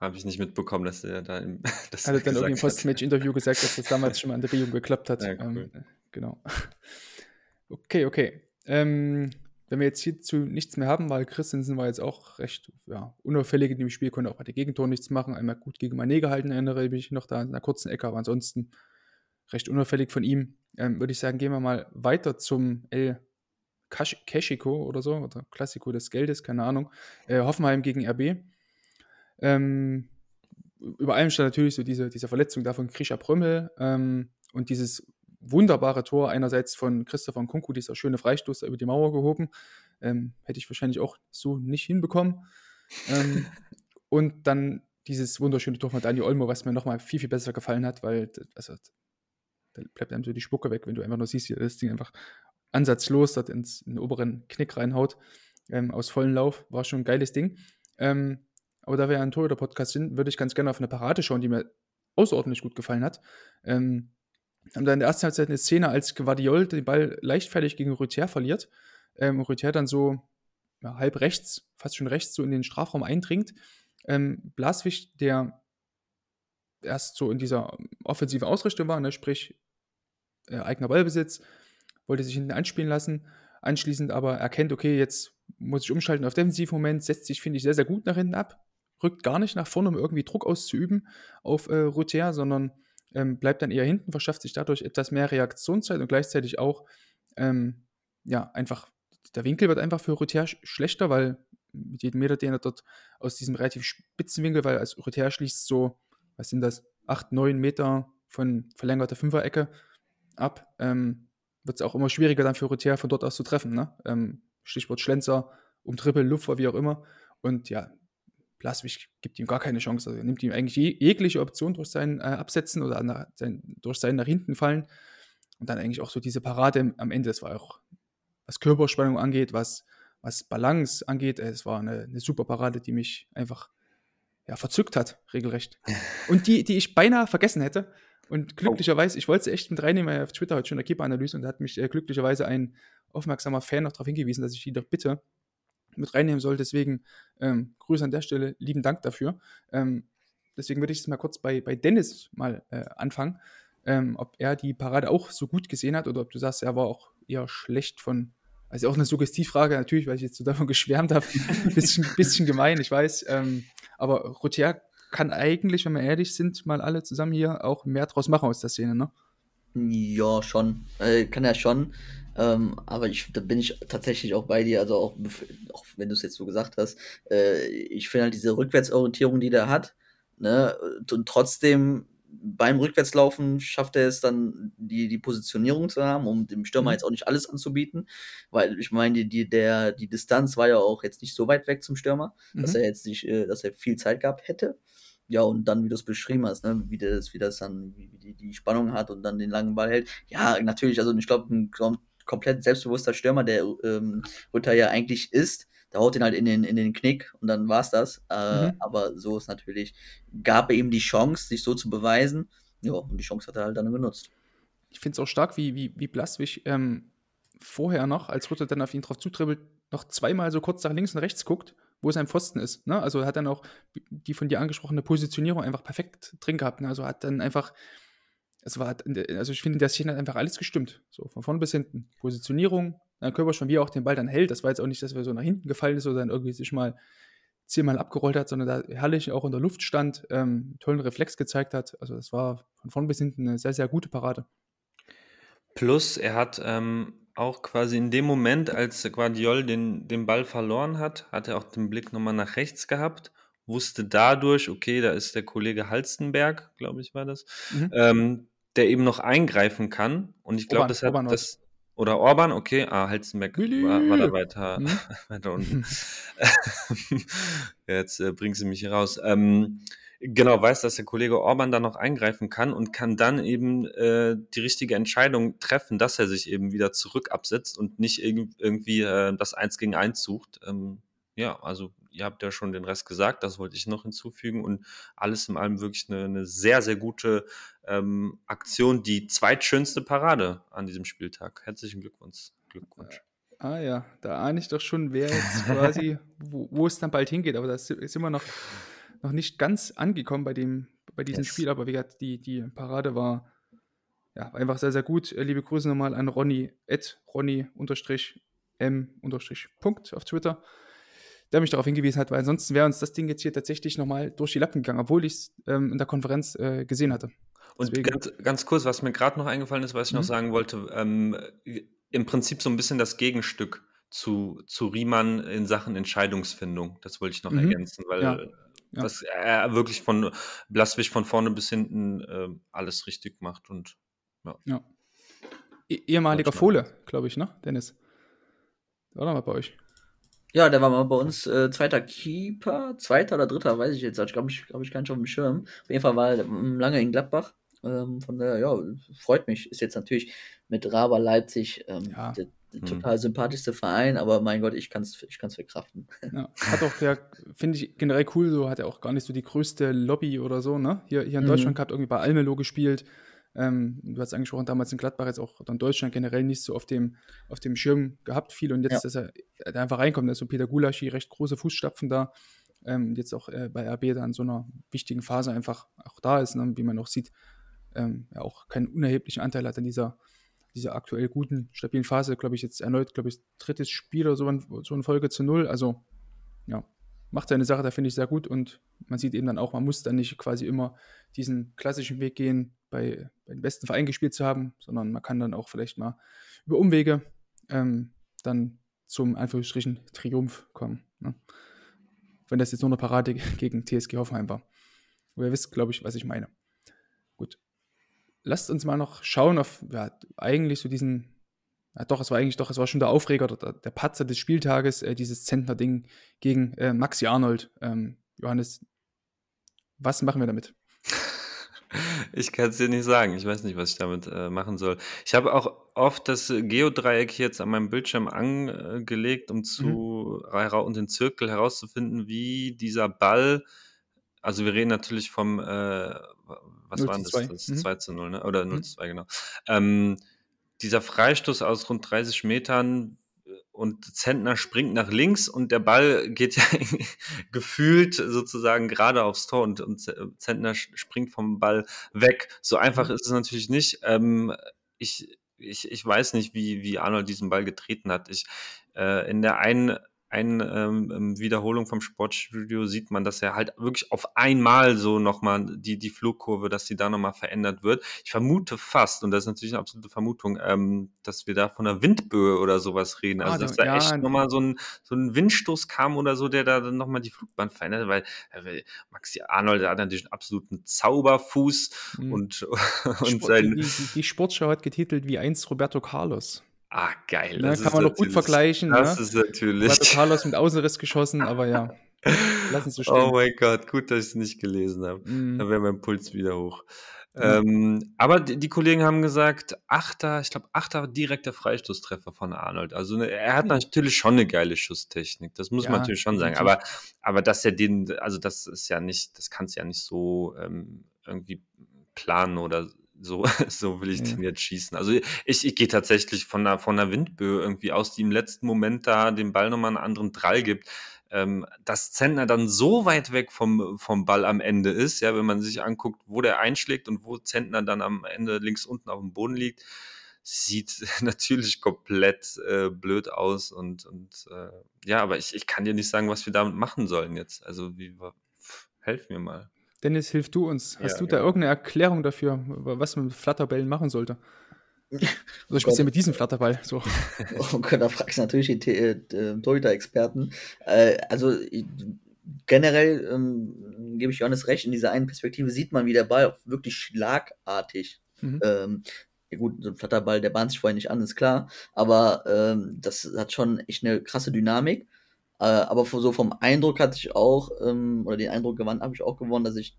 Habe ich nicht mitbekommen, dass er da im, das hat er dann irgendwie im. Postmatch-Interview gesagt, dass das damals schon mal an der B-Jugend geklappt hat. Ja, cool. ähm, genau. Okay, okay. Ähm, wenn wir jetzt hierzu nichts mehr haben, weil Christensen war jetzt auch recht ja, unauffällig in dem Spiel, konnte auch bei der Gegentor nichts machen. Einmal gut gegen Mané gehalten, erinnere ich mich noch da in einer kurzen Ecke, aber ansonsten recht unauffällig von ihm. Ähm, Würde ich sagen, gehen wir mal weiter zum El Cash- Casico oder so, oder Klassiko des Geldes, keine Ahnung. Äh, Hoffenheim gegen RB. Ähm, über allem stand natürlich so diese, diese Verletzung da von Krisha Prömmel ähm, und dieses wunderbare Tor einerseits von Christopher Kunku, dieser schöne Freistoß über die Mauer gehoben. Ähm, hätte ich wahrscheinlich auch so nicht hinbekommen. Ähm, und dann dieses wunderschöne Tor von Daniel Olmo, was mir nochmal viel, viel besser gefallen hat, weil also, da bleibt einem so die Spucke weg, wenn du einfach nur siehst, wie das Ding einfach ansatzlos dort ins, in den oberen Knick reinhaut. Ähm, aus vollen Lauf. War schon ein geiles Ding. Ähm, aber da wir ja ein Torhüter-Podcast sind, würde ich ganz gerne auf eine Parade schauen, die mir außerordentlich gut gefallen hat. Ähm, haben da in der ersten Halbzeit eine Szene, als Guardiol den Ball leichtfertig gegen Rüther verliert. Ähm, Rüther dann so ja, halb rechts, fast schon rechts, so in den Strafraum eindringt. Ähm, Blaswig, der erst so in dieser offensiven Ausrichtung war, ne, sprich äh, eigener Ballbesitz, wollte sich hinten anspielen lassen, anschließend aber erkennt, okay, jetzt muss ich umschalten auf Defensivmoment, setzt sich, finde ich, sehr, sehr gut nach hinten ab, rückt gar nicht nach vorne, um irgendwie Druck auszuüben auf äh, Rüther, sondern ähm, bleibt dann eher hinten, verschafft sich dadurch etwas mehr Reaktionszeit und gleichzeitig auch, ähm, ja, einfach, der Winkel wird einfach für Rüther sch schlechter, weil mit jedem Meter, den er dort aus diesem relativ spitzen Winkel, weil als Rüther schließt so, was sind das, 8, 9 Meter von verlängerter Fünferecke ab, ähm, wird es auch immer schwieriger dann für Rüther von dort aus zu treffen, ne? Ähm, Stichwort Schlenzer, um Triple, Lupfer, wie auch immer. Und ja, Blaswig gibt ihm gar keine Chance. Also er nimmt ihm eigentlich je, jegliche Option durch sein äh, Absetzen oder nach, sein, durch sein nach hinten fallen. Und dann eigentlich auch so diese Parade im, am Ende. Das war auch, was Körperspannung angeht, was, was Balance angeht, äh, es war eine, eine super Parade, die mich einfach ja, verzückt hat, regelrecht. Und die, die ich beinahe vergessen hätte. Und glücklicherweise, ich wollte sie echt mit reinnehmen auf Twitter heute schon der Keeper-Analyse und da hat mich äh, glücklicherweise ein aufmerksamer Fan noch darauf hingewiesen, dass ich die doch bitte mit reinnehmen soll. Deswegen ähm, Grüße an der Stelle, lieben Dank dafür. Ähm, deswegen würde ich jetzt mal kurz bei, bei Dennis mal äh, anfangen, ähm, ob er die Parade auch so gut gesehen hat oder ob du sagst, er war auch eher schlecht von. Also auch eine Suggestivfrage natürlich, weil ich jetzt so davon geschwärmt habe. bisschen, bisschen gemein, ich weiß. Ähm, aber Routier kann eigentlich, wenn wir ehrlich sind, mal alle zusammen hier auch mehr draus machen aus der Szene, ne? Ja, schon. Äh, kann er schon. Ähm, aber ich, da bin ich tatsächlich auch bei dir, also auch, auch wenn du es jetzt so gesagt hast, äh, ich finde halt diese Rückwärtsorientierung, die der hat, ne, und trotzdem beim Rückwärtslaufen schafft er es dann, die, die Positionierung zu haben, um dem Stürmer Mhm. jetzt auch nicht alles anzubieten. Weil ich meine, die, die, der, die Distanz war ja auch jetzt nicht so weit weg zum Stürmer, dass Mhm. er jetzt nicht, äh, dass er viel Zeit gehabt hätte. Ja, und dann, wie du es beschrieben hast, ne, wie das, wie das dann, wie, die, die Spannung hat und dann den langen Ball hält. Ja, natürlich, also ich glaube, ein kom komplett selbstbewusster Stürmer, der ähm, Rütter ja eigentlich ist, der haut ihn halt in den, in den Knick und dann war's das. Äh, Mhm. Aber so ist natürlich, gab er ihm die Chance, sich so zu beweisen. Ja, und die Chance hat er halt dann genutzt. Ich finde es auch stark, wie, wie, wie Blaswig ähm, vorher noch, als Rütter dann auf ihn drauf zutribbelt, noch zweimal so kurz nach links und rechts guckt, wo sein Pfosten ist. Ne? Also hat dann auch die von dir angesprochene Positionierung einfach perfekt drin gehabt. Ne? Also hat dann einfach, es war, also ich finde, in der Szene hat einfach alles gestimmt. So von vorn bis hinten. Positionierung, dann Körper schon wie er auch den Ball dann hält. Das war jetzt auch nicht, dass er so nach hinten gefallen ist oder dann irgendwie sich mal zehnmal abgerollt hat, sondern da herrlich auch in der Luft stand, ähm, tollen Reflex gezeigt hat. Also das war von vorn bis hinten eine sehr, sehr gute Parade. Plus, er hat ähm, auch quasi in dem Moment, als Guardiol den, den Ball verloren hat, hat er auch den Blick nochmal nach rechts gehabt, wusste dadurch, okay, da ist der Kollege Halstenberg, glaube ich, war das, Mhm. ähm, der eben noch eingreifen kann. Und ich glaube, das hat Orban das. Oder Orban, okay, ah, Halstenberg war, war da weiter, Mhm. weiter unten. Jetzt äh, bringen sie mich hier raus. Ähm, genau, weiß, dass der Kollege Orban da noch eingreifen kann und kann dann eben äh, die richtige Entscheidung treffen, dass er sich eben wieder zurück absetzt und nicht irg irgendwie äh, das Eins gegen Eins sucht. Ähm, ja, also ihr habt ja schon den Rest gesagt, das wollte ich noch hinzufügen und alles in allem wirklich eine, eine sehr, sehr gute ähm, Aktion, die zweitschönste Parade an diesem Spieltag. Herzlichen Glückwunsch. Glückwunsch. Ah ja, da ahne ich doch schon, wer jetzt quasi, wo, wo es dann bald hingeht. Aber da sind wir noch, noch nicht ganz angekommen bei, dem, bei diesem Yes. Spiel. Aber wie gesagt, die, die Parade war ja, einfach sehr, sehr gut. Äh, Liebe Grüße nochmal an Ronny, at Ronny unterstrich M unterstrich Punkt auf Twitter, der mich darauf hingewiesen hat, weil ansonsten wäre uns das Ding jetzt hier tatsächlich nochmal durch die Lappen gegangen, obwohl ich es ähm, in der Konferenz äh, gesehen hatte. Und Deswegen- ganz, ganz kurz, was mir gerade noch eingefallen ist, was ich noch Mhm. sagen wollte, ähm, im Prinzip so ein bisschen das Gegenstück zu, zu Riemann in Sachen Entscheidungsfindung. Das wollte ich noch Mhm. ergänzen, weil Ja, ja. das er wirklich von Blaswig von vorne bis hinten äh, alles richtig macht und Ja. Eh- ehemaliger Fohle, glaube ich, ne, Dennis? Der war doch mal bei euch. Ja, der war mal bei uns äh, zweiter Keeper, zweiter oder dritter, weiß ich jetzt. Ich glaube, ich, glaub, ich gar nicht auf dem Schirm. Auf jeden Fall war er ähm, lange in Gladbach. Ähm, von der, ja, freut mich. Ist jetzt natürlich mit Raber Leipzig ähm, Ja. Hm. total sympathischste Verein, aber mein Gott, ich kann es ich kann's verkraften. Ja, hat auch der, finde ich generell cool, so hat er auch gar nicht so die größte Lobby oder so, ne? Hier, hier in Mhm. Deutschland gehabt, irgendwie bei Almelo gespielt. Ähm, du hast angesprochen, damals in Gladbach jetzt auch in Deutschland generell nicht so auf dem, auf dem Schirm gehabt, viel. Und jetzt, Ja. dass er da einfach reinkommt, da ist so Peter Gulaschi, recht große Fußstapfen da. Ähm, und jetzt auch äh, bei RB da in so einer wichtigen Phase einfach auch da ist, ne? wie man auch sieht, ähm, ja auch keinen unerheblichen Anteil hat an dieser, dieser aktuell guten, stabilen Phase. Glaube ich, jetzt erneut, glaube ich, drittes Spiel oder so in, so in Folge zu null. Also, ja, macht seine Sache, da finde ich sehr gut. Und man sieht eben dann auch, man muss dann nicht quasi immer diesen klassischen Weg gehen, bei, bei den besten Vereinen gespielt zu haben, sondern man kann dann auch vielleicht mal über Umwege ähm, dann zum Anführungsstrichen Triumph kommen. Ne? Wenn das jetzt nur eine Parade gegen TSG Hoffenheim war. Aber ihr wisst, glaube ich, was ich meine. Gut. Lasst uns mal noch schauen auf, ja, eigentlich so diesen, ja doch, es war eigentlich doch, es war schon der Aufreger, der, der Patzer des Spieltages, äh, dieses Zentner-Ding gegen äh, Maxi Arnold. Ähm, Johannes, was machen wir damit? Ich kann es dir nicht sagen. Ich weiß nicht, was ich damit äh, machen soll. Ich habe auch oft das Geodreieck jetzt an meinem Bildschirm angelegt, um zu hera- und den Zirkel herauszufinden, wie dieser Ball, also wir reden natürlich vom, äh, was 0 war das? 2. Das Mhm. 2 zu 0, ne? Oder 0 Mhm. zu 2, genau. Ähm, dieser Freistoß aus rund 30 Metern äh, und Zentner springt nach links und der Ball geht ja gefühlt sozusagen gerade aufs Tor und, und Zentner sch- springt vom Ball weg. So einfach Mhm. ist es natürlich nicht. Ähm, ich, ich, ich weiß nicht, wie, wie Arnold diesen Ball getreten hat. Ich, äh, in der einen einen ähm, ähm, Wiederholung vom Sportstudio sieht man, dass er halt wirklich auf einmal so nochmal die, die Flugkurve, dass die da nochmal verändert wird. Ich vermute fast, und das ist natürlich eine absolute Vermutung, ähm, dass wir da von einer Windböe oder sowas reden. Also, Ah, dass da- ja, echt nochmal so ein, so ein Windstoß kam oder so, der da dann nochmal die Flugbahn verändert, weil äh, Maxi Arnold der hat natürlich einen absoluten Zauberfuß Mhm. und, und Sport, sein. die, die, die Sportschau hat getitelt wie einst Roberto Carlos. Ah, geil. Ne, das kann man noch gut natürlich- vergleichen. Das ne? ist natürlich. Roberto Carlos mit Außenriss geschossen, aber ja. Lassen Sie so Oh stehen. mein Gott, gut, dass ich es nicht gelesen habe. Mhm. Da wäre mein Puls wieder hoch. Ja. Ähm, aber die, die Kollegen haben gesagt, achter, ich glaube, achter direkter Freistoßtreffer von Arnold. Also ne, er hat Mhm. natürlich schon eine geile Schusstechnik. Das muss man Ja, natürlich schon sagen. definitiv. Aber, aber dass er den, also das ist ja nicht, das kannst du ja nicht so ähm, irgendwie planen oder so, so will ich Ja. den jetzt schießen. Also ich, ich gehe tatsächlich von einer, von einer Windböe irgendwie aus, die im letzten Moment da den Ball nochmal einen anderen Drall gibt ähm, dass Zentner dann so weit weg vom, vom Ball am Ende ist, ja, wenn man sich anguckt, wo der einschlägt und wo Zentner dann am Ende links unten auf dem Boden liegt, sieht natürlich komplett äh, blöd aus und, und äh, ja, aber ich, ich kann dir nicht sagen, was wir damit machen sollen jetzt. Also wie helf mir mal. Dennis, hilf du uns. Hast Ja, du da genau. irgendeine Erklärung dafür, was man mit Flatterbällen machen sollte? Oder speziell Gott. mit diesem Flatterball. So. Oh Gott, da fragst du natürlich die äh, Torhüter-Experten. Äh, also ich, generell ähm, gebe ich Johannes recht, in dieser einen Perspektive sieht man, wie der Ball auch wirklich schlagartig. Mhm. Ähm, ja gut, so ein Flatterball, der bahnt sich vorher nicht an, ist klar. Aber ähm, das hat schon echt eine krasse Dynamik. Äh, aber so vom Eindruck hatte ich auch, ähm, oder den Eindruck gewann, habe ich auch gewonnen, dass ich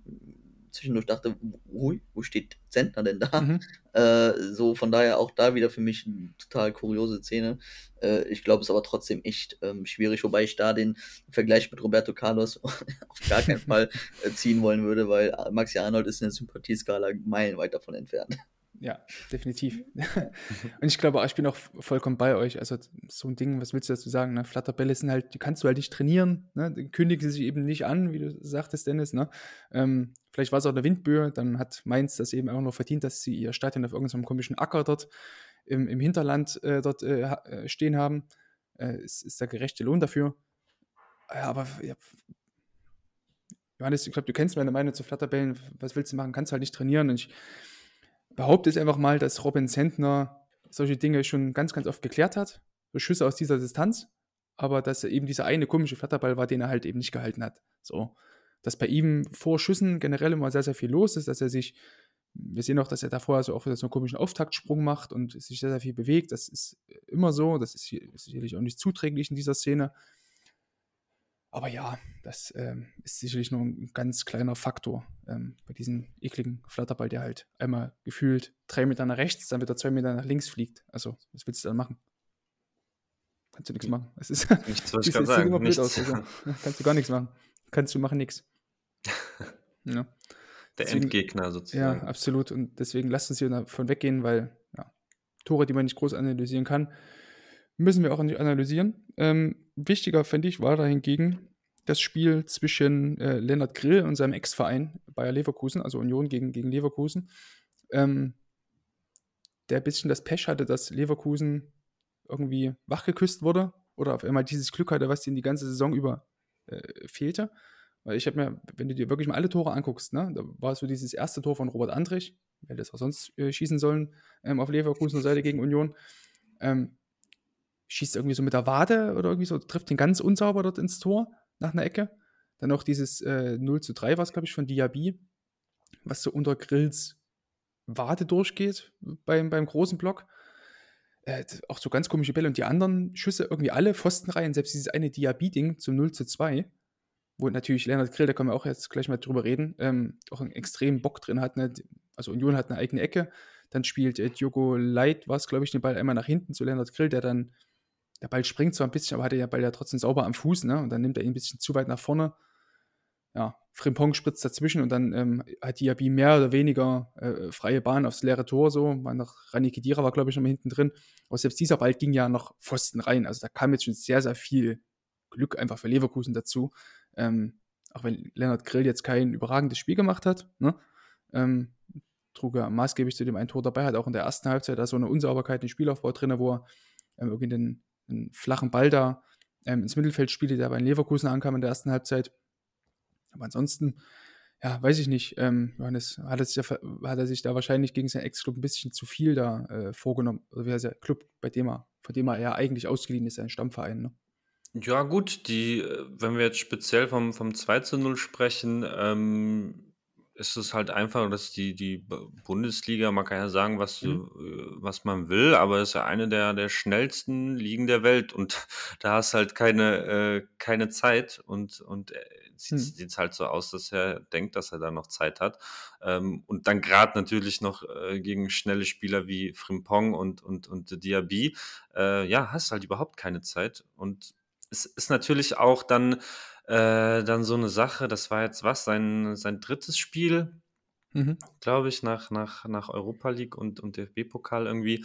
zwischendurch dachte, ui, wo steht Zentner denn da? Mhm. Äh, so von daher auch da wieder für mich eine total kuriose Szene. Äh, ich glaube, es ist aber trotzdem echt ähm, schwierig, wobei ich da den Vergleich mit Roberto Carlos auf gar keinen Fall äh, ziehen wollen würde, weil Maxi Arnold ist in der Sympathieskala meilenweit davon entfernt. Ja, definitiv. Und ich glaube, ich bin auch vollkommen bei euch. Also so ein Ding, was willst du dazu sagen? Ne? Flatterbälle sind halt, die kannst du halt nicht trainieren. Ne? Die kündigen sich eben nicht an, wie du sagtest, Dennis. Ne? Ähm, vielleicht war es auch eine Windböe, dann hat Mainz das eben auch noch verdient, dass sie ihr Stadion auf irgendeinem komischen Acker dort im, im Hinterland äh, dort äh, äh, stehen haben. Äh, ist, ist der gerechte Lohn dafür. Ja, aber ja, Johannes, ich glaube, du kennst meine Meinung zu Flatterbällen. Was willst du machen? Kannst du halt nicht trainieren. Und ich behaupte es einfach mal, dass Robin Zentner solche Dinge schon ganz, ganz oft geklärt hat. So Schüsse aus dieser Distanz. Aber dass er eben dieser eine komische Flatterball war, den er halt eben nicht gehalten hat. So. Dass bei ihm vor Schüssen generell immer sehr, sehr viel los ist, dass er sich, wir sehen auch, dass er da vorher so wieder so einen komischen Auftaktsprung macht und sich sehr, sehr viel bewegt. Das ist immer so. Das ist sicherlich auch nicht zuträglich in dieser Szene. Aber ja, das ähm, ist sicherlich nur ein ganz kleiner Faktor ähm, bei diesem ekligen Flatterball, der halt einmal gefühlt drei Meter nach rechts, dann wieder zwei Meter nach links fliegt. Also, was willst du dann machen? Kannst du nichts machen. Es ist, Nichts, was ich sieht sagen. immer Nichts. aus. Also, kannst du gar nichts machen. Kannst du machen nichts. Ja. Der Deswegen- Endgegner Ja, sozusagen. absolut. Und deswegen lasst uns hier davon weggehen, weil ja, Tore, die man nicht groß analysieren kann, müssen wir auch nicht analysieren. Ähm, wichtiger, finde ich, war da hingegen das Spiel zwischen äh, Lennart Grill und seinem Ex-Verein Bayer Leverkusen, also Union gegen, gegen Leverkusen, ähm, der ein bisschen das Pech hatte, dass Leverkusen irgendwie wachgeküsst wurde oder auf einmal dieses Glück hatte, was ihnen die ganze Saison über äh, fehlte. Weil ich habe mir, wenn du dir wirklich mal alle Tore anguckst, ne, da war so dieses erste Tor von Robert Andrich, wer das auch sonst äh, schießen sollen, ähm, auf Leverkusener Seite gegen Union. Ähm, schießt irgendwie so mit der Wade oder irgendwie so, trifft den ganz unsauber dort ins Tor nach einer Ecke. Dann noch dieses äh, 0 zu 3 war es, glaube ich, von Diaby, was so unter Grills Wade durchgeht beim, beim großen Block. Äh, auch so ganz komische Bälle und die anderen Schüsse irgendwie alle Pfostenreihen, selbst dieses eine Diaby-Ding zum 0 zu 2, wo natürlich Leonard Grill, da können wir auch jetzt gleich mal drüber reden, ähm, auch einen extremen Bock drin hat. Ne? Also Union hat eine eigene Ecke, dann spielt äh, Diogo Light, war es glaube ich, den Ball einmal nach hinten zu Leonard Grill, der dann, der Ball springt zwar ein bisschen, aber hat der Ball ja trotzdem sauber am Fuß, ne? und dann nimmt er ihn ein bisschen zu weit nach vorne. Ja, Frimpong spritzt dazwischen und dann ähm, hat Diaby mehr oder weniger äh, freie Bahn aufs leere Tor, so, war noch Rani Kedira war glaube ich noch mal hinten drin, aber selbst dieser Ball ging ja noch Pfosten rein, also da kam jetzt schon sehr, sehr viel Glück einfach für Leverkusen dazu. Ähm, auch wenn Lennart Grill jetzt kein überragendes Spiel gemacht hat, ne? ähm, trug er maßgeblich zu dem ein Tor dabei, hat auch in der ersten Halbzeit da so eine Unsauberkeit im Spielaufbau drin, wo er ähm, irgendwie den, den flachen Ball da ähm, ins Mittelfeld spielte, der bei Leverkusen ankam in der ersten Halbzeit. Aber ansonsten, ja, weiß ich nicht. Ähm, Johannes, hat er, sich, hat er sich da wahrscheinlich gegen seinen Ex-Club ein bisschen zu viel da äh, vorgenommen? Also wie heißt der Club, bei dem er, von dem er ja eigentlich ausgeliehen ist, sein Stammverein, ne? Ja, gut, die, äh, wenn wir jetzt speziell vom, vom 2 zu 0 sprechen, ähm, ist es halt einfach, dass die, die Bundesliga, man kann ja sagen, was, mhm. Äh, was man will, aber es ist ja eine der, der schnellsten Ligen der Welt und da hast halt keine, äh, keine Zeit und, und äh, sieht es mhm. halt so aus, dass er denkt, dass er da noch Zeit hat. Ähm, und dann gerade natürlich noch äh, gegen schnelle Spieler wie Frimpong und, und, und Diaby, äh, ja, hast halt überhaupt keine Zeit und es ist natürlich auch dann äh, dann so eine Sache, das war jetzt was, sein, sein drittes Spiel, mhm. glaube ich, nach, nach, nach Europa League und, und DFB-Pokal irgendwie.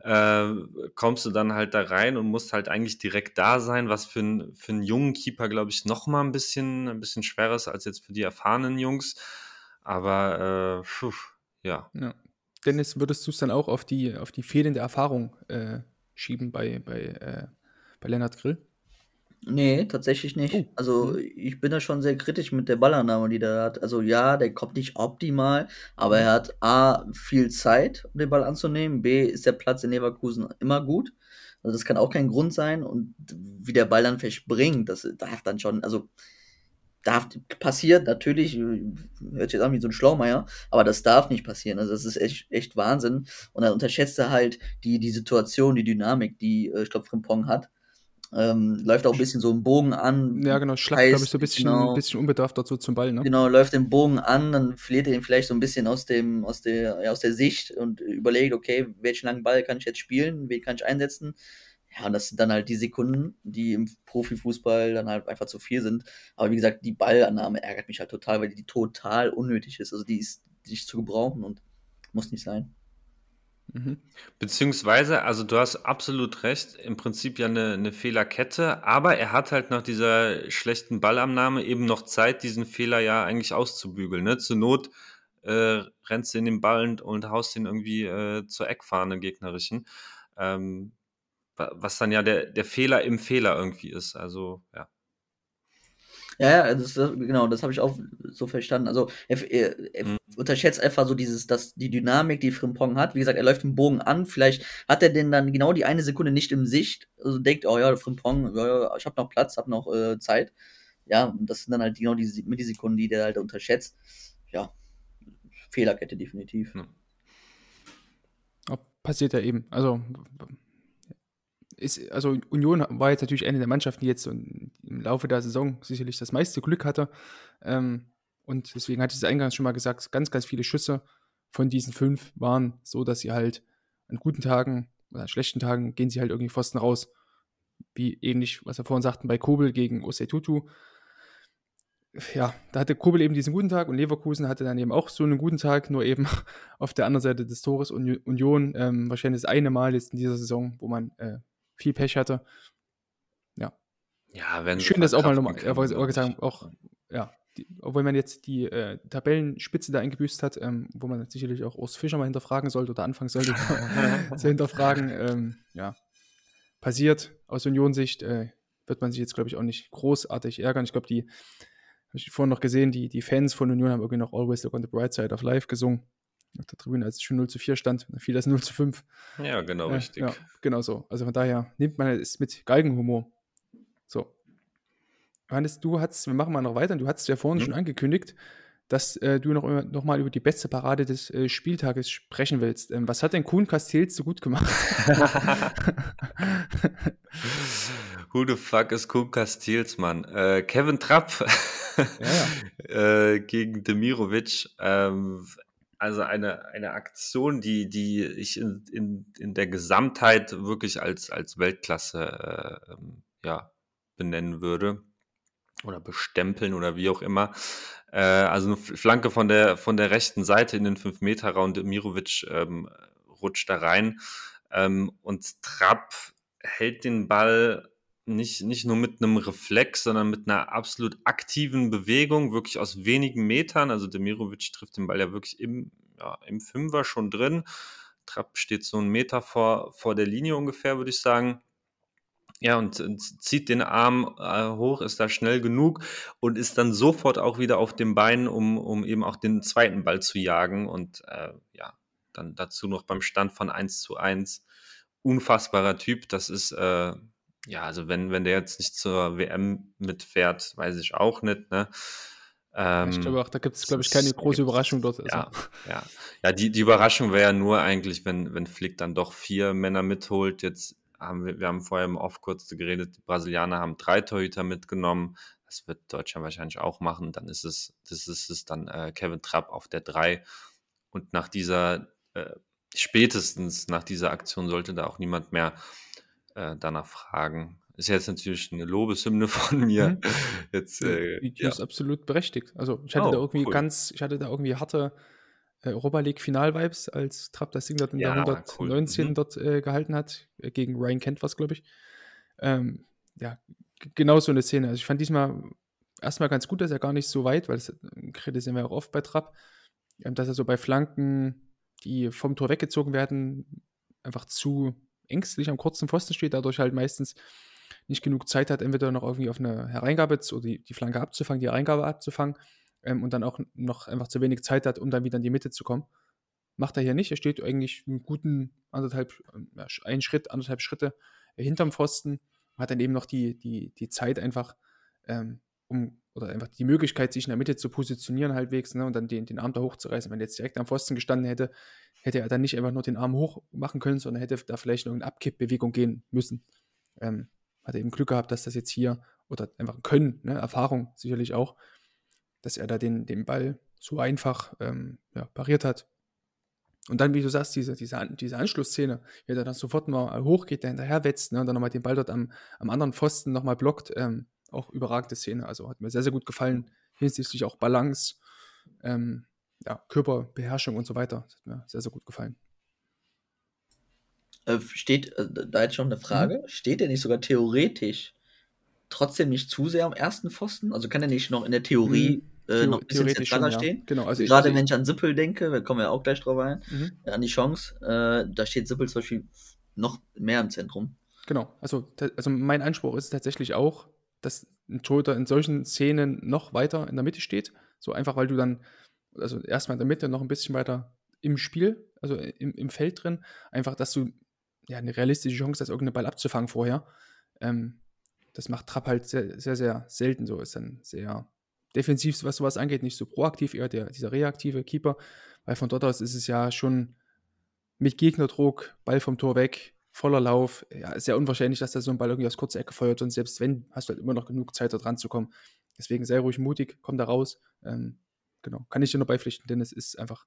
Äh, kommst du dann halt da rein und musst halt eigentlich direkt da sein, was für, ein, für einen jungen Keeper, glaube ich, noch mal ein bisschen, ein bisschen schwerer ist als jetzt für die erfahrenen Jungs. Aber äh, pfuh, ja. ja. Dennis, würdest du es dann auch auf die, auf die fehlende Erfahrung äh, schieben bei, bei, äh, bei Lennart Grill? Nee, tatsächlich nicht. Oh. Also, mhm. ich bin da schon sehr kritisch mit der Ballannahme, die der hat. Also, ja, der kommt nicht optimal, aber mhm. er hat A, viel Zeit, um den Ball anzunehmen. B, ist der Platz in Leverkusen immer gut. Also, das kann auch kein Grund sein. Und wie der Ball dann verspringt, das darf dann schon, also, darf passiert, natürlich, hört sich jetzt an wie so ein Schlaumeier, aber das darf nicht passieren. Also, das ist echt, echt Wahnsinn. Und dann unterschätzt er halt die, die Situation, die Dynamik, die, äh, ich glaube, Frimpong hat. Ähm, läuft auch ein bisschen so im Bogen an. Ja, genau, schlappt, glaube ich, so ein bisschen, genau, ein bisschen unbedarft dazu zum Ball, ne? Genau, läuft den Bogen an, dann verliert er ihn vielleicht so ein bisschen aus, dem, aus, der, ja, aus der Sicht und überlegt, okay, welchen langen Ball kann ich jetzt spielen, wen kann ich einsetzen. Ja, und das sind dann halt die Sekunden, die im Profifußball dann halt einfach zu viel sind. Aber wie gesagt, die Ballannahme ärgert mich halt total, weil die total unnötig ist. Also die ist nicht zu gebrauchen und muss nicht sein. Mhm. Beziehungsweise, also du hast absolut recht, im Prinzip ja eine, eine Fehlerkette, aber er hat halt nach dieser schlechten Ballannahme eben noch Zeit, diesen Fehler ja eigentlich auszubügeln. Ne? Zur Not äh, rennst du in den Ball und, und haust ihn irgendwie äh, zur Eckfahne gegnerischen. Ähm, was dann ja der, der Fehler im Fehler irgendwie ist. Also, ja. Ja, ja, das, genau, das habe ich auch so verstanden. Also er, er, er mhm. unterschätzt einfach so dieses, dass die Dynamik, die Frimpong hat. Wie gesagt, er läuft den Bogen an. Vielleicht hat er den dann genau die eine Sekunde nicht im Sicht. Also denkt, oh ja, Frimpong, ja, ich habe noch Platz, habe noch äh, Zeit. Ja, und das sind dann halt genau die Millisekunden, die der halt unterschätzt. Ja, Fehlerkette definitiv. Mhm. Passiert ja eben. Also ist, also Union war jetzt natürlich eine der Mannschaften, die jetzt im Laufe der Saison sicherlich das meiste Glück hatte. Ähm, und deswegen hatte ich es eingangs schon mal gesagt, ganz, ganz viele Schüsse von diesen fünf waren so, dass sie halt an guten Tagen oder an schlechten Tagen gehen sie halt irgendwie Pfosten raus. Wie ähnlich, was wir vorhin sagten, bei Kobel gegen Tutu. Ja, da hatte Kobel eben diesen guten Tag und Leverkusen hatte dann eben auch so einen guten Tag, nur eben auf der anderen Seite des Tores Union ähm, wahrscheinlich das eine Mal jetzt in dieser Saison, wo man äh, viel Pech hatte. Ja. Ja, wenn Schön, dass auch mal nochmal, er wollte gesagt, auch, ja, die, obwohl man jetzt die äh, Tabellenspitze da eingebüßt hat, ähm, wo man sicherlich auch Urs Fischer mal hinterfragen sollte oder anfangen sollte zu hinterfragen, ähm, ja, passiert aus Union-Sicht, äh, wird man sich jetzt, glaube ich, auch nicht großartig ärgern. Ich glaube, die, habe ich vorhin noch gesehen, die, die Fans von Union haben irgendwie noch Always Look on the Bright Side of Life gesungen auf der Tribüne, als es schon 0 zu 4 stand, dann fiel das 0 zu 5. Ja, genau, äh, richtig. Ja, genau so. Also von daher nimmt man es mit Galgenhumor. So. Johannes, du hast, wir machen mal noch weiter, du hast ja vorhin mhm. schon angekündigt, dass äh, du noch, noch mal über die beste Parade des äh, Spieltages sprechen willst. Ähm, was hat denn Kuhn Castells so gut gemacht? Who the fuck ist Kuhn Castells, Mann? Äh, Kevin Trapp ja, ja. Äh, gegen Demirovic. Ähm, also eine, eine Aktion, die, die ich in, in, in der Gesamtheit wirklich als, als Weltklasse äh, ähm, ja, benennen würde oder bestempeln oder wie auch immer. Äh, also eine Flanke von der, von der rechten Seite in den 5-Meter-Raum. Mirovic ähm, rutscht da rein ähm, und Trapp hält den Ball nicht, nicht nur mit einem Reflex, sondern mit einer absolut aktiven Bewegung, wirklich aus wenigen Metern. Also Demirovic trifft den Ball ja wirklich im, ja, im Fünfer schon drin. Trapp steht so einen Meter vor, vor der Linie ungefähr, würde ich sagen. Ja, und, zieht den Arm äh, hoch, ist da schnell genug und ist dann sofort auch wieder auf dem Bein, um, um eben auch den zweiten Ball zu jagen. Und äh, ja, dann dazu noch beim Stand von 1 zu 1. Unfassbarer Typ. Das ist, äh, ja, also wenn, wenn der jetzt nicht zur WM mitfährt, weiß ich auch nicht. Ne? Ähm, ich glaube auch, da gibt es, glaube ich, keine große Überraschung dort. Also. Ja, ja. ja die, die Überraschung wäre ja nur eigentlich, wenn, wenn Flick dann doch vier Männer mitholt. Jetzt haben wir, wir haben vorher im Off kurz geredet, die Brasilianer haben drei Torhüter mitgenommen. Das wird Deutschland wahrscheinlich auch machen. Dann ist es, das ist es dann äh, Kevin Trapp auf der drei. Und nach dieser, äh, spätestens nach dieser Aktion sollte da auch niemand mehr äh, danach fragen. Ist jetzt natürlich eine Lobeshymne von mir. Mhm. Jetzt, äh, die, die ja. ist absolut berechtigt. Also ich hatte oh, da irgendwie cool. ganz, ich hatte da irgendwie harte äh, Europa League Final-Vibes, als Trapp das Ding dort in ja, der 119 cool. mhm. dort äh, gehalten hat. Äh, gegen Ryan Kent was, glaube ich. Ähm, ja, genau so eine Szene. Also ich fand diesmal erstmal ganz gut, dass er gar nicht so weit, weil das äh, kritisieren wir auch oft bei Trapp, ähm, dass er so bei Flanken, die vom Tor weggezogen werden, einfach zu ängstlich am kurzen Pfosten steht, dadurch halt meistens nicht genug Zeit hat, entweder noch irgendwie auf eine Hereingabe oder die, die Flanke abzufangen, die Hereingabe abzufangen ähm, und dann auch noch einfach zu wenig Zeit hat, um dann wieder in die Mitte zu kommen. Macht er hier nicht. Er steht eigentlich einen guten anderthalb, ja, einen Schritt, anderthalb Schritte hinterm Pfosten, hat dann eben noch die, die, die Zeit einfach, ähm, um, oder einfach die Möglichkeit, sich in der Mitte zu positionieren halbwegs ne, und dann den, den Arm da hochzureißen. Wenn er jetzt direkt am Pfosten gestanden hätte, hätte er dann nicht einfach nur den Arm hoch machen können, sondern hätte da vielleicht noch eine Abkippbewegung gehen müssen. Ähm, hat er eben Glück gehabt, dass das jetzt hier, oder einfach Können, ne, Erfahrung sicherlich auch, dass er da den, den Ball so einfach ähm, ja, pariert hat. Und dann, wie du sagst, diese, diese, diese Anschlussszene, wie er dann sofort mal hochgeht, der hinterher wetzt ne, und dann nochmal den Ball dort am, am anderen Pfosten nochmal blockt, ähm, auch überragende Szene. Also hat mir sehr, sehr gut gefallen, hinsichtlich auch Balance, ähm, ja, Körperbeherrschung und so weiter. Das hat mir sehr, sehr gut gefallen. Äh, steht, äh, da jetzt schon eine Frage, mhm. steht er nicht sogar theoretisch trotzdem nicht zu sehr am ersten Pfosten? Also kann er nicht noch in der Theorie mhm. äh, noch ein bisschen zentraler stehen? Ja. Genau, also Gerade wenn ich an Sippel denke, wir kommen ja auch gleich drauf ein, mhm. An die Chance, äh, da steht Sippel zum Beispiel noch mehr im Zentrum. Genau, also, also mein Anspruch ist tatsächlich auch, dass ein Torhüter in solchen Szenen noch weiter in der Mitte steht. So einfach, weil du dann, also erstmal in der Mitte noch ein bisschen weiter im Spiel, also im, im Feld drin, einfach, dass du ja eine realistische Chance hast, irgendeinen Ball abzufangen vorher. Ähm, das macht Trapp halt sehr, sehr, sehr selten so. Ist dann sehr defensiv, was sowas angeht, nicht so proaktiv, eher der, dieser reaktive Keeper. Weil von dort aus ist es ja schon mit Gegnerdruck, Ball vom Tor weg, voller Lauf. Ja, sehr unwahrscheinlich, dass da so ein Ball irgendwie aus kurzer Ecke feuert. Und selbst wenn, hast du halt immer noch genug Zeit, da dran zu kommen. Deswegen sei ruhig mutig, komm da raus. Ähm, genau, kann ich dir nur beipflichten, denn es ist einfach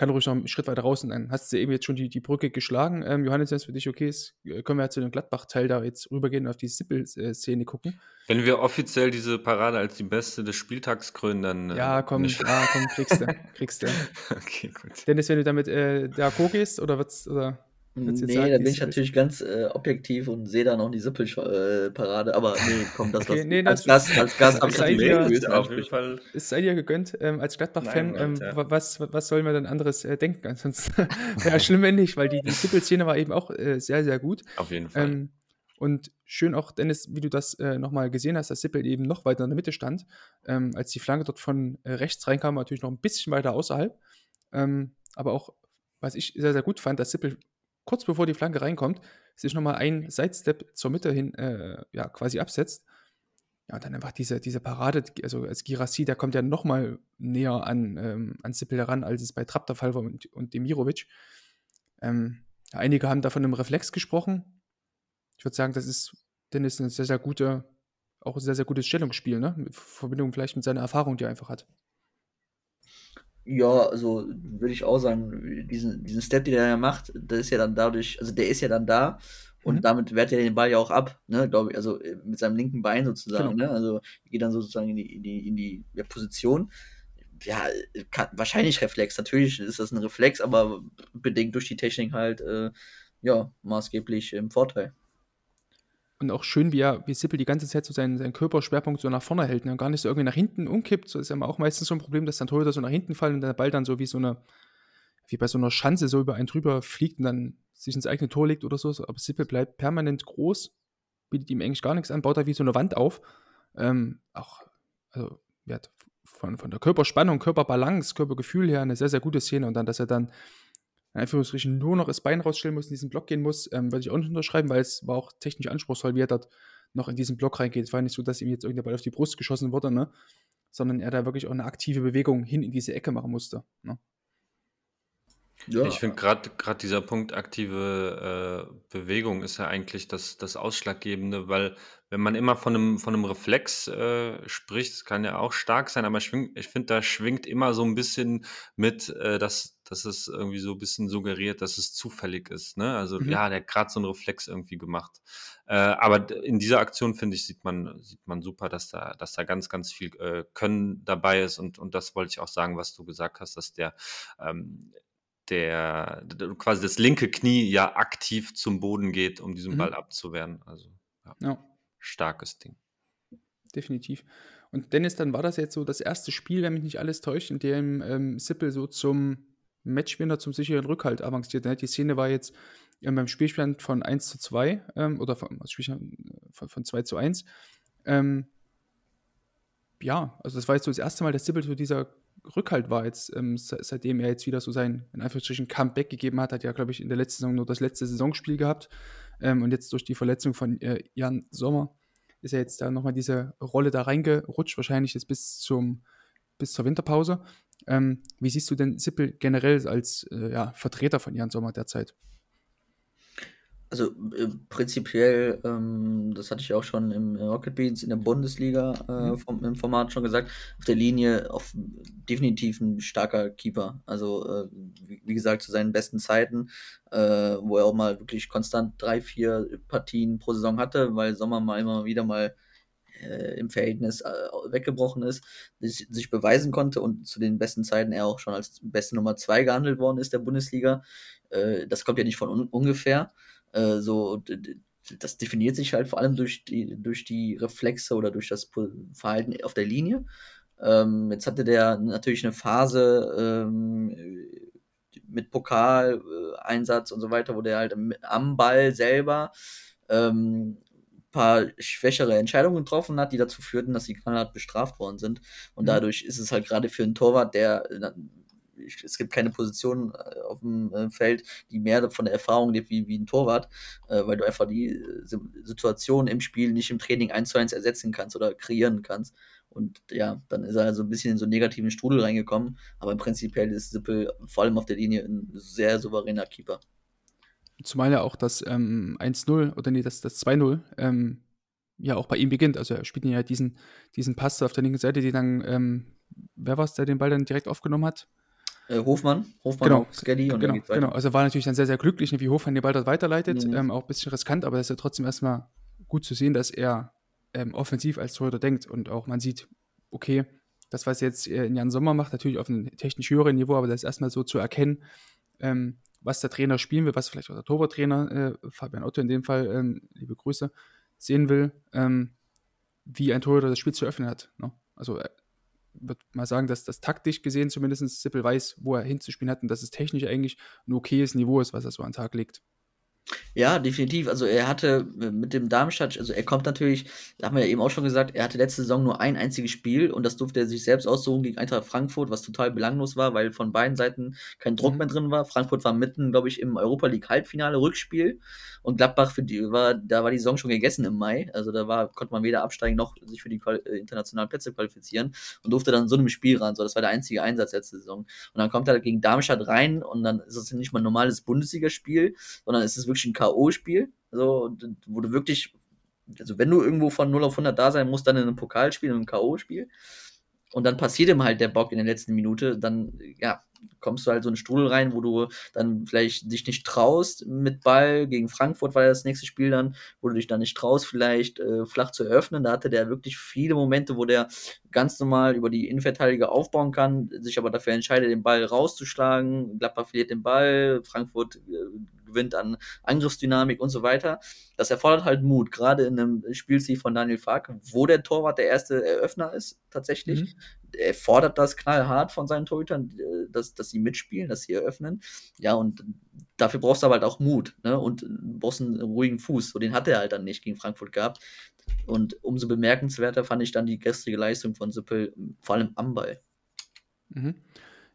kann ruhig noch einen Schritt weiter raus und dann hast du eben jetzt schon die, die Brücke geschlagen. Ähm, Johannes, wenn es für dich okay ist, äh, können wir ja zu dem Gladbach-Teil da jetzt rübergehen und auf die Sippel-Szene gucken. Wenn wir offiziell diese Parade als die beste des Spieltags krönen, dann. Äh, ja, komm, ja, komm, kriegst du. Kriegst du. okay, gut. Dennis, wenn du damit äh, da gehst oder wird's, oder Nee, sagen, da bin ich natürlich ganz äh, objektiv und sehe da noch die Sippel-Parade, aber nee, komm, das, okay, nee, als, Gast, als Gast ich sei dir, auf jeden Fall. Es sei dir gegönnt, ähm, als Gladbach-Fan, ähm, ja. was, was soll man denn anderes äh, denken? Ansonsten wäre schlimm, wenn nicht, weil die, die Sippel-Szene war eben auch äh, sehr, sehr gut. Auf jeden Fall. Ähm, und schön auch, Dennis, wie du das äh, nochmal gesehen hast, dass Sippel eben noch weiter in der Mitte stand, ähm, als die Flanke dort von äh, rechts reinkam, natürlich noch ein bisschen weiter außerhalb. Ähm, aber auch, was ich sehr, sehr gut fand, dass Sippel kurz bevor die Flanke reinkommt, sich nochmal ein Sidestep zur Mitte hin äh, ja, quasi absetzt. Ja, und dann einfach diese, diese Parade, also als Girassi, der kommt ja nochmal näher an, ähm, an Sippel heran, als es bei Trapp der Fall war und, und Demirovic. Ähm, einige haben davon im Reflex gesprochen. Ich würde sagen, das ist Dennis ein sehr, sehr gute, auch ein sehr, sehr gutes Stellungsspiel, ne? In Verbindung vielleicht mit seiner Erfahrung, die er einfach hat. Ja, also würde ich auch sagen, diesen, diesen Step, den er ja macht, das ist ja dann dadurch, also der ist ja dann da und mhm. damit wehrt er den Ball ja auch ab, ne, glaube ich, also äh, mit seinem linken Bein sozusagen, genau. ne, also geht dann sozusagen in die, in die, in die ja, Position. Ja, kann, wahrscheinlich Reflex, natürlich ist das ein Reflex, aber bedingt durch die Technik halt, äh, ja, maßgeblich im Vorteil. Und auch schön, wie er, wie Sippel die ganze Zeit so seinen, seinen Körperschwerpunkt so nach vorne hält ne? und gar nicht so irgendwie nach hinten umkippt. So ist ja auch meistens so ein Problem, dass dann Torhüter so nach hinten fallen und der Ball dann so wie so eine, wie bei so einer Schanze so über einen drüber fliegt und dann sich ins eigene Tor legt oder so. Aber Sippel bleibt permanent groß, bietet ihm eigentlich gar nichts an, baut da wie so eine Wand auf. Ähm, auch, also, ja, von, von der Körperspannung, Körperbalance, Körpergefühl her eine sehr, sehr gute Szene und dann, dass er dann in Anführungsstrichen nur noch das Bein rausstellen muss, in diesen Block gehen muss, ähm, würde ich auch nicht unterschreiben, weil es war auch technisch anspruchsvoll, wie er dort noch in diesen Block reingeht. Es war nicht so, dass ihm jetzt irgendein Ball auf die Brust geschossen wurde, ne? sondern er da wirklich auch eine aktive Bewegung hin in diese Ecke machen musste. Ne? Ja. Ich finde gerade dieser Punkt aktive äh, Bewegung ist ja eigentlich das, das Ausschlaggebende, weil wenn man immer von einem, von einem Reflex äh, spricht, das kann ja auch stark sein, aber ich, ich finde, da schwingt immer so ein bisschen mit, äh, dass, dass es irgendwie so ein bisschen suggeriert, dass es zufällig ist. Ne? Also mhm. ja, der hat gerade so einen Reflex irgendwie gemacht. Äh, aber in dieser Aktion, finde ich, sieht man, sieht man super, dass da, dass da ganz, ganz viel äh, Können dabei ist und, und das wollte ich auch sagen, was du gesagt hast, dass der ähm, der quasi das linke Knie ja aktiv zum Boden geht, um diesen mhm. Ball abzuwehren. Also ja, ja. starkes Ding. Definitiv. Und Dennis, dann war das jetzt so das erste Spiel, wenn mich nicht alles täuscht, in dem ähm, Sippel so zum Matchwinner, zum sicheren Rückhalt avanciert. Die Szene war jetzt ähm, beim Spielstand von 1 zu 2 ähm, oder von, von, von 2 zu 1. Ähm, ja, also das war jetzt so das erste Mal, dass Sippel so dieser Rückhalt war jetzt, ähm, seitdem er jetzt wieder so sein, in Anführungsstrichen, Comeback gegeben hat, hat ja, glaube ich, in der letzten Saison nur das letzte Saisonspiel gehabt. Ähm, und jetzt durch die Verletzung von äh, Jan Sommer ist er jetzt da nochmal diese Rolle da reingerutscht, wahrscheinlich jetzt bis zum bis zur Winterpause. Ähm, wie siehst du denn Sippel generell als äh, ja, Vertreter von Jan Sommer derzeit? Also äh, prinzipiell, ähm, das hatte ich auch schon im Rocket Beans in der Bundesliga äh, mhm. vom, im Format schon gesagt, auf der Linie auf definitiv ein starker Keeper. Also äh, wie, wie, gesagt zu seinen besten Zeiten, äh, wo er auch mal wirklich konstant drei, vier Partien pro Saison hatte, weil Sommer mal immer wieder mal äh, im Verhältnis äh, weggebrochen ist, sich, sich, beweisen konnte und zu den besten Zeiten er auch schon als beste Nummer zwei gehandelt worden ist der Bundesliga. das kommt ja nicht von un ungefähr. Äh, so, das definiert sich halt vor allem durch die, durch die Reflexe oder durch das Verhalten auf der Linie. Ähm, jetzt hatte der natürlich eine Phase ähm, mit Pokaleinsatz äh, und so weiter, wo der halt am Ball selber ähm, paar schwächere Entscheidungen getroffen hat, die dazu führten, dass die knallhart bestraft worden sind. Und mhm. dadurch ist es halt gerade für einen Torwart, der ich, es gibt keine Position äh, auf dem äh, Feld, die mehr von der Erfahrung lebt wie, wie ein Torwart, äh, weil du einfach die äh, Situation im Spiel nicht im Training eins zu eins ersetzen kannst oder kreieren kannst. Und ja, dann ist er also ein bisschen in so einen negativen Strudel reingekommen. Aber im Prinzipiell ist Sippel vor allem auf der Linie ein sehr souveräner Keeper. Zumal ja auch das ähm, 1-0 oder nee, das, das 2-0 ähm, ja auch bei ihm beginnt. Also er spielt ja diesen, diesen Pass auf der linken Seite, die dann, ähm, wer war es, der den Ball dann direkt aufgenommen hat? Äh, Hofmann, Hofmann genau, Skaddy und genau, genau. Also war natürlich dann sehr, sehr glücklich, wie Hofmann den Ball dort weiterleitet. Mhm. Ähm, auch ein bisschen riskant, aber das ist ja trotzdem erstmal gut zu sehen, dass er ähm, offensiv als Torhüter denkt und auch man sieht, okay, das, was jetzt in Jan Sommer macht, natürlich auf einem technisch höheren Niveau, aber das ist erstmal so zu erkennen, ähm, was der Trainer spielen will, was vielleicht auch der Torwarttrainer, äh, Fabian Otto in dem Fall, ähm, liebe Grüße, sehen will, ähm, wie ein Torhüter das Spiel zu öffnen hat. Ne? Also äh, würde mal sagen, dass das taktisch gesehen zumindest Sippel weiß, wo er hinzuspielen hat und dass es technisch eigentlich ein okayes Niveau ist, was er so an den Tag legt. Ja, definitiv. Also er hatte äh, mit dem Darmstadt, also er kommt natürlich, da haben wir ja eben auch schon gesagt, er hatte letzte Saison nur ein einziges Spiel und das durfte er sich selbst aussuchen gegen Eintracht Frankfurt, was total belanglos war, weil von beiden Seiten kein Druck mhm. mehr drin war. Frankfurt war mitten, glaube ich, im Europa League Halbfinale Rückspiel und Gladbach für die war, da war die Saison schon gegessen im Mai. Also da war, konnte man weder absteigen noch sich für die äh, internationalen Plätze qualifizieren und durfte dann so einem Spiel ran. So, das war der einzige Einsatz letzte Saison. Und dann kommt er gegen Darmstadt rein und dann ist es nicht mal ein normales Bundesligaspiel, sondern es ist wirklich ein K.O.-Spiel, so, wo du wirklich, also wenn du irgendwo von 0 auf 100 da sein musst, dann in einem Pokalspiel, in einem K.O.-Spiel. Und dann passiert ihm halt der Bock in der letzten Minute, dann, ja, kommst du halt so einen Strudel rein, wo du dann vielleicht dich nicht traust mit Ball. Gegen Frankfurt war das nächste Spiel dann, wo du dich dann nicht traust, vielleicht äh, flach zu eröffnen. Da hatte der wirklich viele Momente, wo der ganz normal über die Innenverteidiger aufbauen kann, sich aber dafür entscheidet, den Ball rauszuschlagen. Gladbach verliert den Ball, Frankfurt äh, gewinnt an Angriffsdynamik und so weiter. Das erfordert halt Mut, gerade in einem Spielziel von Daniel Fark, wo der Torwart der erste Eröffner ist, tatsächlich. Mhm. Er fordert das knallhart von seinen Torhütern, äh, dass, dass sie mitspielen, dass sie eröffnen. Ja, und dafür brauchst du aber halt auch Mut ne? und brauchst einen ruhigen Fuß. So, den hat er halt dann nicht gegen Frankfurt gehabt. Und umso bemerkenswerter fand ich dann die gestrige Leistung von Sippel, vor allem am Ball. Mhm.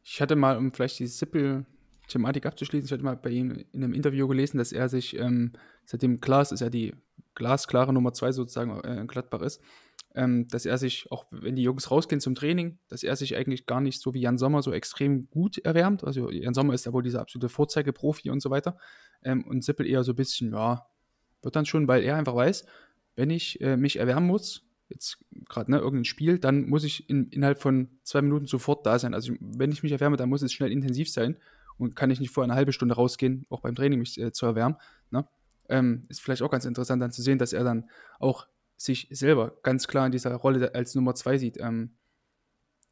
Ich hatte mal, um vielleicht die Sippel-Thematik abzuschließen, ich hatte mal bei ihm in einem Interview gelesen, dass er sich, ähm, seitdem klar ist, er die glasklare Nummer zwei sozusagen äh, Gladbach ist, ähm, dass er sich, auch wenn die Jungs rausgehen zum Training, dass er sich eigentlich gar nicht so wie Jan Sommer so extrem gut erwärmt. Also Jan Sommer ist ja wohl dieser absolute Vorzeigeprofi und so weiter. Ähm, und Sippel eher so ein bisschen, ja, wird dann schon, weil er einfach weiß, wenn ich äh, mich erwärmen muss, jetzt gerade ne, irgendein Spiel, dann muss ich in, innerhalb von zwei Minuten sofort da sein. Also wenn ich mich erwärme, dann muss es schnell intensiv sein und kann ich nicht vor eine halbe Stunde rausgehen, auch beim Training mich äh, zu erwärmen. Ne? Ähm, ist vielleicht auch ganz interessant dann zu sehen, dass er dann auch sich selber ganz klar in dieser Rolle als Nummer zwei sieht. Ähm,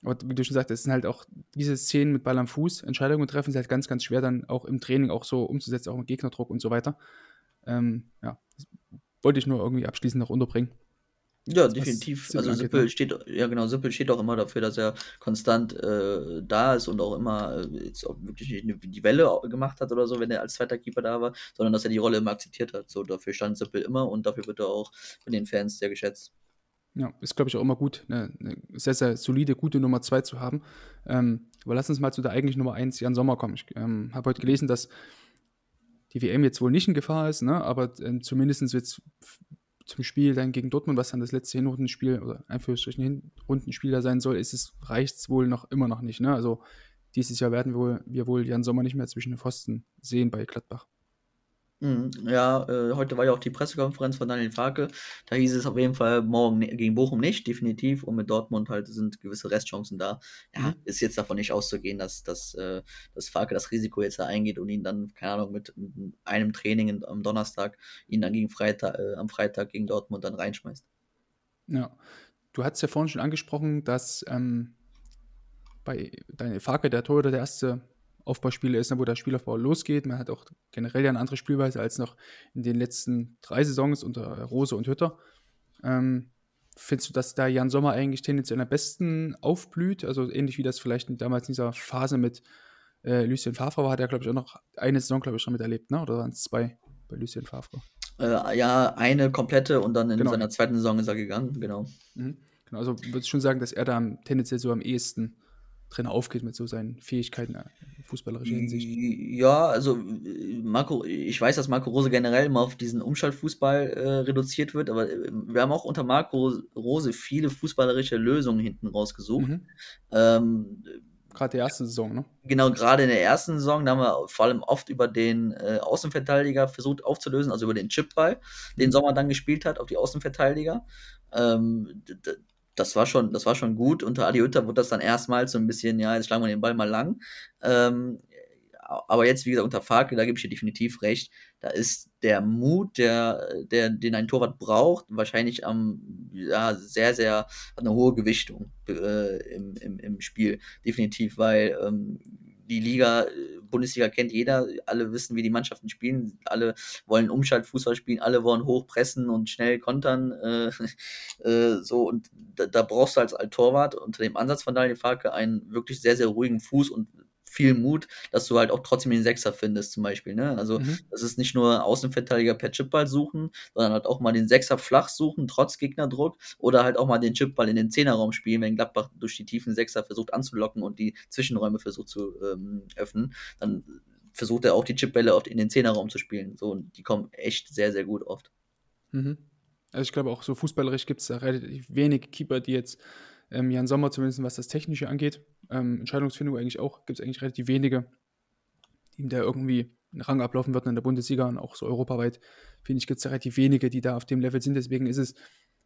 aber wie du schon sagst, es sind halt auch diese Szenen mit Ball am Fuß, Entscheidungen treffen, sind halt ganz, ganz schwer dann auch im Training auch so umzusetzen, auch im Gegnerdruck und so weiter. Ähm, ja, wollte ich nur irgendwie abschließend noch unterbringen. Ja, definitiv. Sippel also Sippel ne? steht, ja genau, Sippel steht auch immer dafür, dass er konstant äh, da ist und auch immer äh, jetzt auch wirklich nicht die Welle gemacht hat oder so, wenn er als zweiter Keeper da war, sondern dass er die Rolle immer akzeptiert hat. So, dafür stand Sippel immer und dafür wird er auch von den Fans sehr geschätzt. Ja, ist, glaube ich, auch immer gut, eine, eine, sehr, sehr solide, gute Nummer 2 zu haben. Ähm, aber lass uns mal zu der eigentlichen Nummer 1, Jan Sommer, kommen. Ich ähm, habe heute gelesen, dass die WM jetzt wohl nicht in Gefahr ist, ne? aber ähm, zumindest jetzt zum Spiel dann gegen Dortmund, was dann das letzte Hinrundenspiel oder Einführungsstrichen Hinrundenspiel da sein soll, ist es, reicht es wohl noch immer noch nicht. Ne? Also dieses Jahr werden wir wohl, wir wohl Jan Sommer nicht mehr zwischen den Pfosten sehen bei Gladbach. Mhm, ja, äh, heute war ja auch die Pressekonferenz von Daniel Farke. Da hieß es auf jeden Fall morgen ne, gegen Bochum nicht, definitiv. Und mit Dortmund halt sind gewisse Restchancen da. Ja, mhm. ist jetzt davon nicht auszugehen, dass, dass, äh, dass Farke das Risiko jetzt da eingeht und ihn dann, keine Ahnung, mit, einem Training am Donnerstag, ihn dann gegen Freitag, äh, am Freitag gegen Dortmund dann reinschmeißt. Ja, du hattest ja vorhin schon angesprochen, dass ähm, bei Daniel Farke der Torhüter der erste Aufbauspiele ist, wo der Spielaufbau losgeht. Man hat auch generell ja eine andere Spielweise als noch in den letzten drei Saisons unter Rose und Hütter. Ähm, findest du, dass da Jan Sommer eigentlich tendenziell am besten aufblüht? Also ähnlich wie das vielleicht damals in dieser Phase mit äh, Lucien Favre war, hat er, glaube ich, auch noch eine Saison, glaube ich, schon miterlebt, ne? oder waren es zwei bei Lucien Favre? Äh, ja, eine komplette und dann in genau. seiner zweiten Saison ist er gegangen, genau. Mhm. genau also würde ich schon sagen, dass er da tendenziell so am ehesten drin aufgeht mit so seinen Fähigkeiten äh, fußballerischer Hinsicht. Ja, also Marco, ich weiß, dass Marco Rose generell immer auf diesen Umschaltfußball äh, reduziert wird, aber äh, wir haben auch unter Marco Rose viele fußballerische Lösungen hinten rausgesucht. Mhm. Ähm, gerade die erste Saison, ne? Genau, gerade in der ersten Saison, da haben wir vor allem oft über den äh, Außenverteidiger versucht aufzulösen, also über den Chipball, den mhm. Sommer dann gespielt hat, auf die Außenverteidiger. Ähm, das war schon, das war schon gut. Unter Adi Hütter wurde das dann erstmals so ein bisschen, ja, jetzt schlagen wir den Ball mal lang. Ähm, aber jetzt, wie gesagt, unter Farke, da gebe ich dir definitiv recht. Da ist der Mut, der, der, den ein Torwart braucht, wahrscheinlich am, ja, sehr, sehr, hat eine hohe Gewichtung äh, im, im, im Spiel. Definitiv, weil ähm, die Liga, äh, Bundesliga kennt jeder, alle wissen, wie die Mannschaften spielen, alle wollen Umschaltfußball spielen, alle wollen hochpressen und schnell kontern, äh, äh, so. Und da, da, brauchst du als, als Torwart unter dem Ansatz von Daniel Farke einen wirklich sehr, sehr ruhigen Fuß und viel Mut, dass du halt auch trotzdem den Sechser findest, zum Beispiel. Ne? Also, mhm. das ist nicht nur Außenverteidiger per Chipball suchen, sondern halt auch mal den Sechser flach suchen, trotz Gegnerdruck, oder halt auch mal den Chipball in den Zehnerraum spielen, wenn Gladbach durch die tiefen Sechser versucht anzulocken und die Zwischenräume versucht zu ähm, öffnen. Dann versucht er auch die Chipbälle oft in den Zehnerraum zu spielen. So, und die kommen echt sehr, sehr gut oft. Mhm. Also ich glaube auch so fußballerisch gibt es da relativ wenig Keeper, die jetzt ähm, Jan Sommer zumindest, was das Technische angeht, ähm, Entscheidungsfindung eigentlich auch, gibt es eigentlich relativ wenige, die da irgendwie einen Rang ablaufen würden in der Bundesliga und auch so europaweit, finde ich, gibt es relativ wenige, die da auf dem Level sind. Deswegen ist es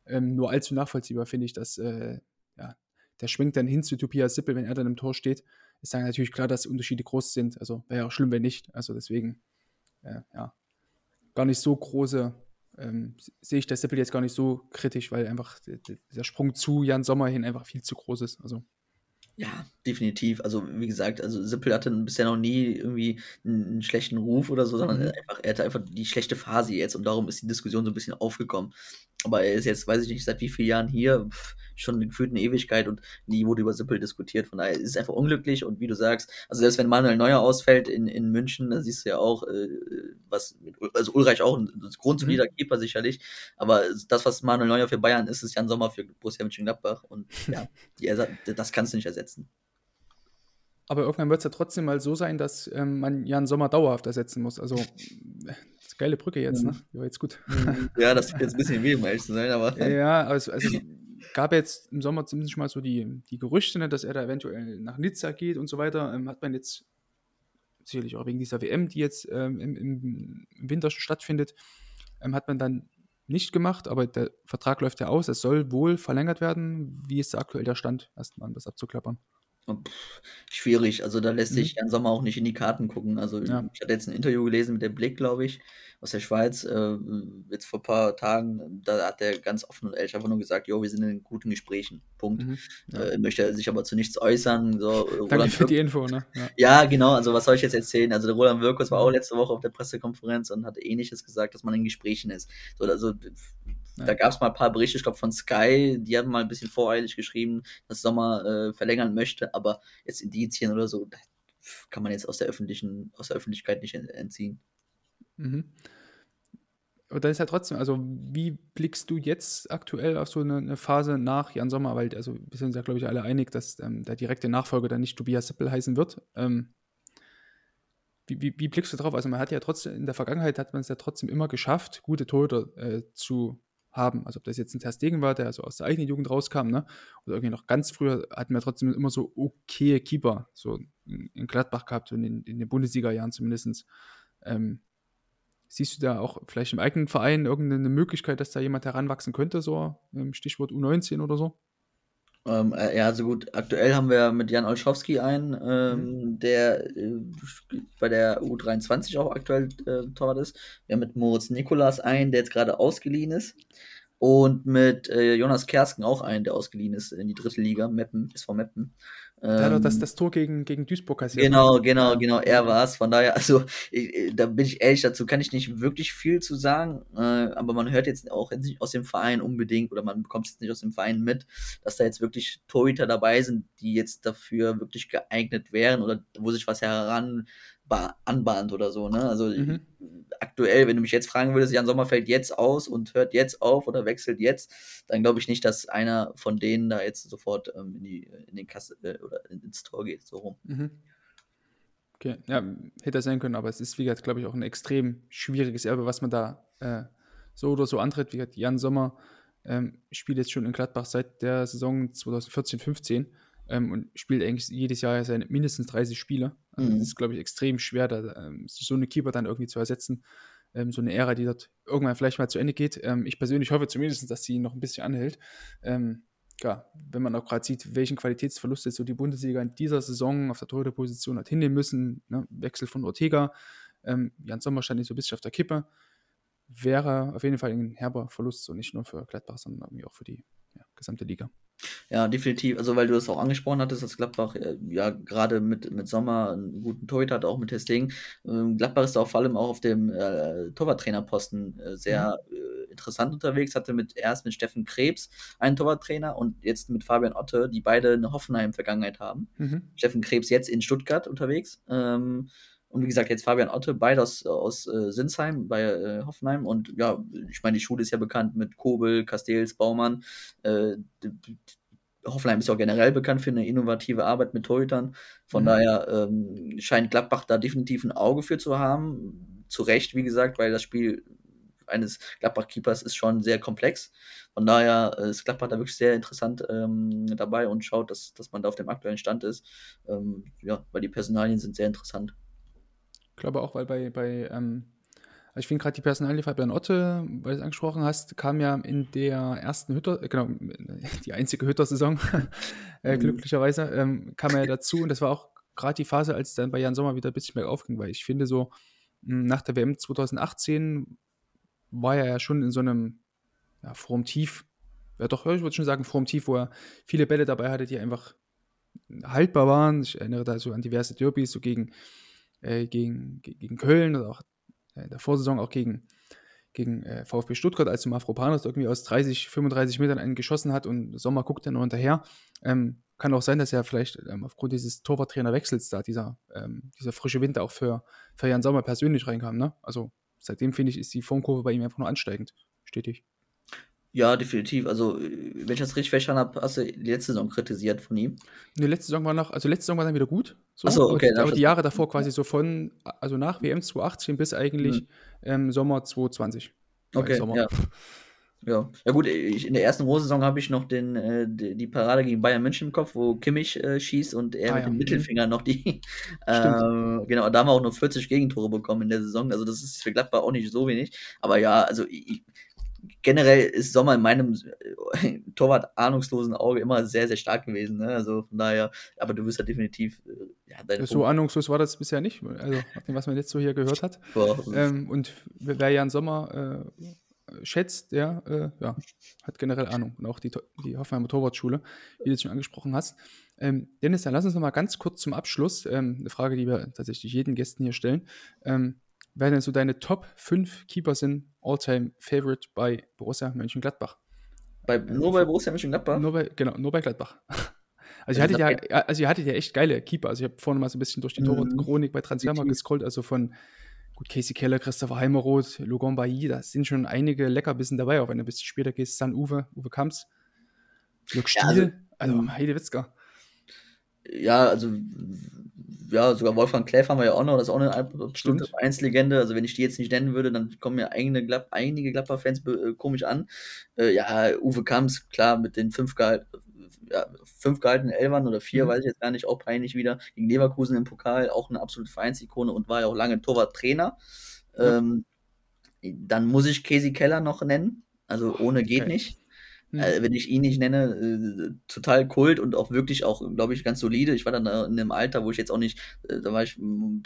ähm, nur allzu nachvollziehbar, finde ich, dass äh, ja, der schwingt dann hin zu Tobias Sippel, wenn er dann im Tor steht. Ist dann natürlich klar, dass Unterschiede groß sind. Also wäre ja auch schlimm, wenn nicht. Also deswegen, äh, ja, gar nicht so große ähm, sehe ich der Sippel jetzt gar nicht so kritisch, weil einfach der, der Sprung zu Jan Sommer hin einfach viel zu groß ist. Also. Ja, definitiv. Also, wie gesagt, also Sippel hatte bisher noch nie irgendwie einen, einen schlechten Ruf oder so, sondern Mhm. einfach, er hatte einfach die schlechte Phase jetzt und darum ist die Diskussion so ein bisschen aufgekommen. Aber er ist jetzt, weiß ich nicht, seit wie vielen Jahren hier, pff, schon gefühlt eine Ewigkeit und nie wurde über Sippel diskutiert. Von daher ist es einfach unglücklich und wie du sagst, also selbst wenn Manuel Neuer ausfällt in, in München, da siehst du ja auch, äh, was mit, also Ulreich auch ein grundsolider Keeper sicherlich, aber das, was Manuel Neuer für Bayern ist, ist Jan Sommer für Borussia Mönchengladbach und ja, das kannst du nicht ersetzen. Aber irgendwann wird es ja trotzdem mal so sein, dass ähm, man Jan Sommer dauerhaft ersetzen muss. Also, ist geile Brücke jetzt, ne? Die war jetzt gut. Ja, das tut jetzt ein bisschen weh, um ehrlich zu sein, aber Ja, also, also es gab jetzt im Sommer zumindest schon mal so die, die Gerüchte, ne, dass er da eventuell nach Nizza geht und so weiter. Ähm, hat man jetzt sicherlich auch wegen dieser WM, die jetzt ähm, im, im Winter schon stattfindet, ähm, hat man dann nicht gemacht, aber der Vertrag läuft ja aus. Es soll wohl verlängert werden. Wie ist da aktuell der Stand? Erstmal um das abzuklappern. Pff, schwierig. Also da lässt Mhm. sich Jan Sommer auch nicht in die Karten gucken. Also Ja. ich hatte jetzt ein Interview gelesen mit der Blick, glaube ich, aus der Schweiz, äh, jetzt vor ein paar Tagen. Da hat er ganz offen und ehrlich einfach nur gesagt, jo, wir sind in guten Gesprächen. Punkt. Mhm. Ja. Äh, möchte sich aber zu nichts äußern. So, äh, Danke Roland für die Info, ne? Ja. ja, genau, also was soll ich jetzt erzählen? Also der Roland Wirkus war auch Mhm. letzte Woche auf der Pressekonferenz und hat ähnliches gesagt, dass man in Gesprächen ist. So, also Ja. da gab es mal ein paar Berichte, ich glaube von Sky, die haben mal ein bisschen voreilig geschrieben, dass Sommer äh, verlängern möchte, aber jetzt Indizien oder so, das kann man jetzt aus der öffentlichen, aus der Öffentlichkeit nicht en- entziehen. Mhm. Aber dann ist ja trotzdem, also wie blickst du jetzt aktuell auf so eine, eine Phase nach Jan Sommer? Weil, also wir sind uns ja, glaube ich, alle einig, dass ähm, der direkte Nachfolger dann nicht Tobias Sippel heißen wird. Ähm, wie, wie, wie blickst du drauf? Also man hat ja trotzdem, in der Vergangenheit hat man es ja trotzdem immer geschafft, gute Torhüter äh, zu haben. Also ob das jetzt ein Ter Stegen war, der so aus der eigenen Jugend rauskam, ne? Oder irgendwie noch ganz früher hatten wir trotzdem immer so okay Keeper, so in, Gladbach gehabt und in, in den Bundesliga-Jahren zumindest. Ähm, Siehst du da auch vielleicht im eigenen Verein irgendeine Möglichkeit, dass da jemand heranwachsen könnte, so ähm, Stichwort U19 oder so? Ähm, äh, ja, also gut, aktuell haben wir mit Jan Olschowski einen, ähm, Mhm. der äh, bei der U23 auch aktuell äh, Torwart ist. Wir haben mit Moritz Nikolas einen, der jetzt gerade ausgeliehen ist. Und mit äh, Jonas Kersken auch einen, der ausgeliehen ist in die dritte Liga, Meppen, ist von Meppen. Der hat doch das, Ähm, das Tor gegen, gegen Duisburg kassiert. Genau, genau, Ja. genau, er war es. Von daher, also, ich, ich- da bin ich ehrlich, dazu kann ich nicht wirklich viel zu sagen, äh, aber man hört jetzt auch nicht aus dem Verein unbedingt oder man bekommt es nicht aus dem Verein mit, dass da jetzt wirklich Torhüter dabei sind, die jetzt dafür wirklich geeignet wären oder wo sich was heran anbahnt oder so, ne? Also Mhm. aktuell, wenn du mich jetzt fragen würdest, Jan Sommer fällt jetzt aus und hört jetzt auf oder wechselt jetzt, dann glaube ich nicht, dass einer von denen da jetzt sofort ähm, in, die, in den Kasse äh, oder ins Tor geht, so rum. Mhm. Okay, ja, hätte sein können, aber es ist, wie gesagt, glaube ich, auch ein extrem schwieriges Erbe, was man da äh, so oder so antritt. Wie gesagt, Jan Sommer ähm, spielt jetzt schon in Gladbach seit der Saison 2014, 15 ähm, und spielt eigentlich jedes Jahr seine mindestens 30 Spiele. Also Mhm. Das ist, glaube ich, extrem schwer, da, ähm, so eine Keeper dann irgendwie zu ersetzen. Ähm, so eine Ära, die dort irgendwann vielleicht mal zu Ende geht. Ähm, ich persönlich hoffe zumindest, dass sie noch ein bisschen anhält. Ähm, klar, wenn man auch gerade sieht, welchen Qualitätsverlust jetzt so die Bundesliga in dieser Saison auf der Torhüterposition hat hinnehmen müssen, ne? Wechsel von Ortega, ähm, Jan Sommer stand nicht so ein bisschen auf der Kippe, wäre auf jeden Fall ein herber Verlust, so nicht nur für Gladbach, sondern irgendwie auch für die ja, gesamte Liga. Ja, definitiv. Also, weil du das auch angesprochen hattest, dass Gladbach äh, ja gerade mit, mit Sommer einen guten Torhüter hat, auch mit Testing. Ähm, Gladbach ist auch vor allem auch auf dem äh, Torwarttrainerposten äh, sehr äh, interessant unterwegs. Hatte mit erst mit Steffen Krebs einen Torwarttrainer und jetzt mit Fabian Otte, die beide eine Hoffenheim-Vergangenheit haben. Mhm. Steffen Krebs jetzt in Stuttgart unterwegs. Ähm, und wie gesagt, jetzt Fabian Otte, beide aus, aus äh, Sinsheim bei äh, Hoffenheim. Und ja, ich meine, die Schule ist ja bekannt mit Kobel, Castells, Baumann. Äh, Hoffenheim ist ja auch generell bekannt für eine innovative Arbeit mit Torhütern. Von Mhm. daher ähm, scheint Gladbach da definitiv ein Auge für zu haben. Zu Recht, wie gesagt, weil das Spiel eines Gladbach-Keepers ist schon sehr komplex. Von daher äh, ist Gladbach da wirklich sehr interessant ähm, dabei und schaut, dass, dass man da auf dem aktuellen Stand ist. Ähm, ja, weil die Personalien sind sehr interessant. Ich glaube auch, weil bei, bei ähm, also ich finde gerade die Personalie Fabian Otte, weil du es angesprochen hast, kam ja in der ersten Hütter, äh, genau, die einzige Hütter-Saison, äh, Mhm. glücklicherweise, ähm, kam er ja dazu und das war auch gerade die Phase, als es dann bei Jan Sommer wieder ein bisschen mehr aufging, weil ich finde so, mh, nach der WM 2018 war er ja schon in so einem ja, Formtief, ja doch, ich würde schon sagen Formtief, wo er viele Bälle dabei hatte, die einfach haltbar waren. Ich erinnere da so an diverse Derbys, so gegen, äh, gegen, gegen Köln oder auch in der Vorsaison auch gegen, gegen äh, VfB Stuttgart, als Mafropanos irgendwie aus 30, 35 Metern einen geschossen hat und Sommer guckt dann nur hinterher. Ähm, kann auch sein, dass er vielleicht ähm, aufgrund dieses Torwarttrainerwechsels da dieser, ähm, dieser frische Wind auch für, für Jan Sommer persönlich reinkam. Ne? Also seitdem finde ich, ist die Formkurve bei ihm einfach nur ansteigend. Stetig. Ja, definitiv. Also, äh, wenn ich das richtig verstanden habe, hast du die letzte Saison kritisiert von ihm. Die letzte Saison war noch, also letzte Saison war dann wieder gut. So, Ach so, okay, aber, aber die. Jahre davor quasi so von, also nach WM 2018 bis eigentlich Mhm. ähm, Sommer 2020. Äh, Okay, Sommer. ja. Ja, ja gut, ich, in der ersten Saison habe ich noch den, äh, die, Parade gegen Bayern München im Kopf, wo Kimmich äh, schießt und er Ah, mit ja. dem Mhm. Mittelfinger noch die. Ähm, genau, da haben wir auch nur 40 Gegentore bekommen in der Saison. Also das ist für Gladbach auch nicht so wenig. Aber ja, also ich, generell ist Sommer in meinem äh, Torwart ahnungslosen Auge immer sehr, sehr stark gewesen. Ne? Also von daher, aber du wirst ja definitiv äh, ja, deine So ahnungslos war das bisher nicht, also nach dem, was man jetzt so hier gehört hat. Ähm, und wer Jan Sommer äh, schätzt, der äh, ja, hat generell Ahnung. Und auch die, die Hoffenheimer Torwartschule, die du schon angesprochen hast. Ähm, Dennis, dann lass uns noch mal ganz kurz zum Abschluss ähm, eine Frage, die wir tatsächlich jeden Gästen hier stellen. Ähm, wer denn so deine Top 5 Keeper sind, All-Time Favorite bei Borussia Mönchengladbach? bei, nur bei Borussia Mönchengladbach? Nur bei, genau, nur bei Gladbach. Also, Also ihr hattet das- ja, also ihr hattet ja echt geile Keeper. Also ich habe vorhin mal so ein bisschen durch die Mhm. Torwart-Chronik bei Transfermarkt gescrollt, also von gut, Casey Keller, Christopher Heimeroth, Logan Bailly, da sind schon einige Leckerbissen dabei, auch wenn du ein bisschen später gehst, San Uwe, Uwe Kamps, Jörg Stiel, Ja, also, also, mhm. Heide Witzka. Ja, also ja, sogar Wolfgang Kläff haben wir ja auch noch, das ist auch eine absolute. Vereinslegende. Also wenn ich die jetzt nicht nennen würde, dann kommen mir eigene Glad einige Gladbach-Fans be- äh, komisch an. Äh, ja, Uwe Kamps, klar, mit den fünf, gehalt, ja, fünf gehaltenen Elfern oder vier, Mhm. weiß ich jetzt gar nicht, auch peinlich wieder. Gegen Leverkusen im Pokal, auch eine absolute Vereinsikone und war ja auch lange Torwarttrainer. Ähm, dann muss ich Casey Keller noch nennen. Also ohne geht geil. nicht. Mhm. Äh, wenn ich ihn nicht nenne, äh, total Kult und auch wirklich auch, glaube ich, ganz solide. Ich war dann in einem Alter, wo ich jetzt auch nicht, äh, da war ich mm,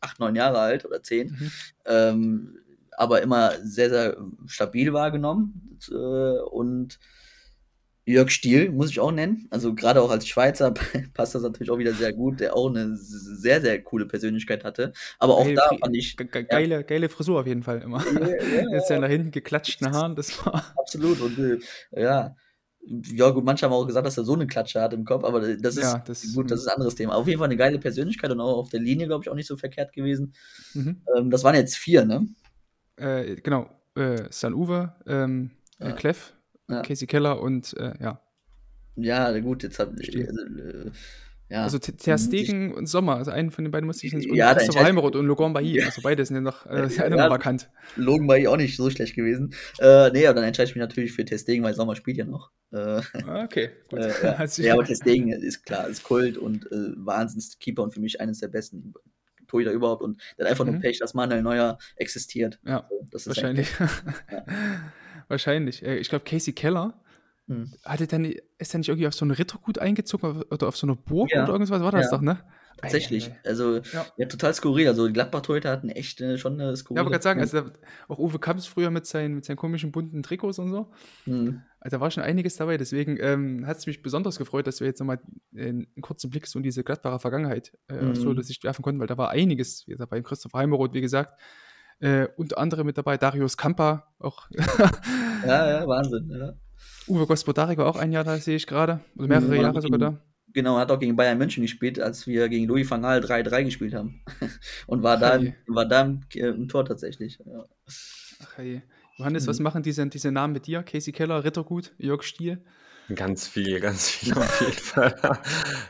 acht, neun Jahre alt oder zehn, Mhm. ähm, aber immer sehr, sehr stabil wahrgenommen. Äh, und Jörg Stiel muss ich auch nennen. Also gerade auch als Schweizer passt das natürlich auch wieder sehr gut, der auch eine sehr, sehr coole Persönlichkeit hatte. Aber auch Geile da fand ich ge- ge- geile, geile Frisur auf jeden Fall immer. Ja, ja, Jetzt ja nach hinten geklatschten Haaren, das war. Absolut. Und äh, ja, ja, gut, manche haben auch gesagt, dass er so eine Klatsche hat im Kopf, aber das ist Ja, das- gut, das ist ein anderes Thema. Auf jeden Fall eine geile Persönlichkeit und auch auf der Linie, glaube ich, auch nicht so verkehrt gewesen. Mhm. Ähm, das waren jetzt vier, ne? Äh, genau, äh, San Uwe, ähm, Ja. Ja. Casey Keller und äh, ja. Ja, gut, jetzt hab Stiel. also, äh, ja. Also Ter ich- Stegen und Sommer, also einen von den beiden musste ich. Und Ja, Christopher Heimeroth und Logan Bailly, also beide sind ja noch, äh, Ja, ja. noch vakant. Logan war auch nicht so schlecht gewesen. Äh, nee, aber dann entscheide ich mich natürlich für Testegen, weil Sommer spielt ja noch. Äh, Ah, Okay, gut. äh, ja. Ja, aber Testegen ist klar, ist Kult und äh, Wahnsinns-Keeper und für mich eines der besten Torhüter überhaupt und der hat einfach nur Mhm. Pech, dass Manuel Neuer existiert. ja, So, das ist wahrscheinlich. wahrscheinlich. Äh, Ich glaube, Casey Keller Hm. hatte dann, ist er nicht irgendwie auf so ein Rittergut eingezogen oder auf so eine Burg Ja. oder irgendwas? War das Ja. doch, ne? Tatsächlich. Also, Ja. ja. total skurril. Also, die Gladbach-Torhüter hatten echt äh, schon eine Ja, skurrile. aber gerade sagen, also da- auch Uwe Kamps früher mit seinen, mit seinen komischen bunten Trikots und so. Hm. Also da war schon einiges dabei, deswegen ähm, hat es mich besonders gefreut, dass wir jetzt nochmal einen kurzen Blick so in diese Gladbacher Vergangenheit äh, Mhm. so Sicht werfen konnten, weil da war einiges wieder dabei. Christoph Heimeroth, wie gesagt, äh, unter anderem mit dabei, Darius Kampa, auch Ja, ja, Wahnsinn. Ja. Uwe Gospodarik war auch ein Jahr da, sehe ich gerade, oder mehrere Mhm, Jahre sogar da. Genau, hat auch gegen Bayern München gespielt, als wir gegen Louis van Gaal 3-3 gespielt haben. Und war da, Hey. war da im, äh, im Tor tatsächlich. Ja. Ach, hey. Johannes, Mhm. was machen diese, diese Namen mit dir? Casey Keller, Rittergut, Jörg Stiel? Ganz viel, ganz viel auf jeden Fall.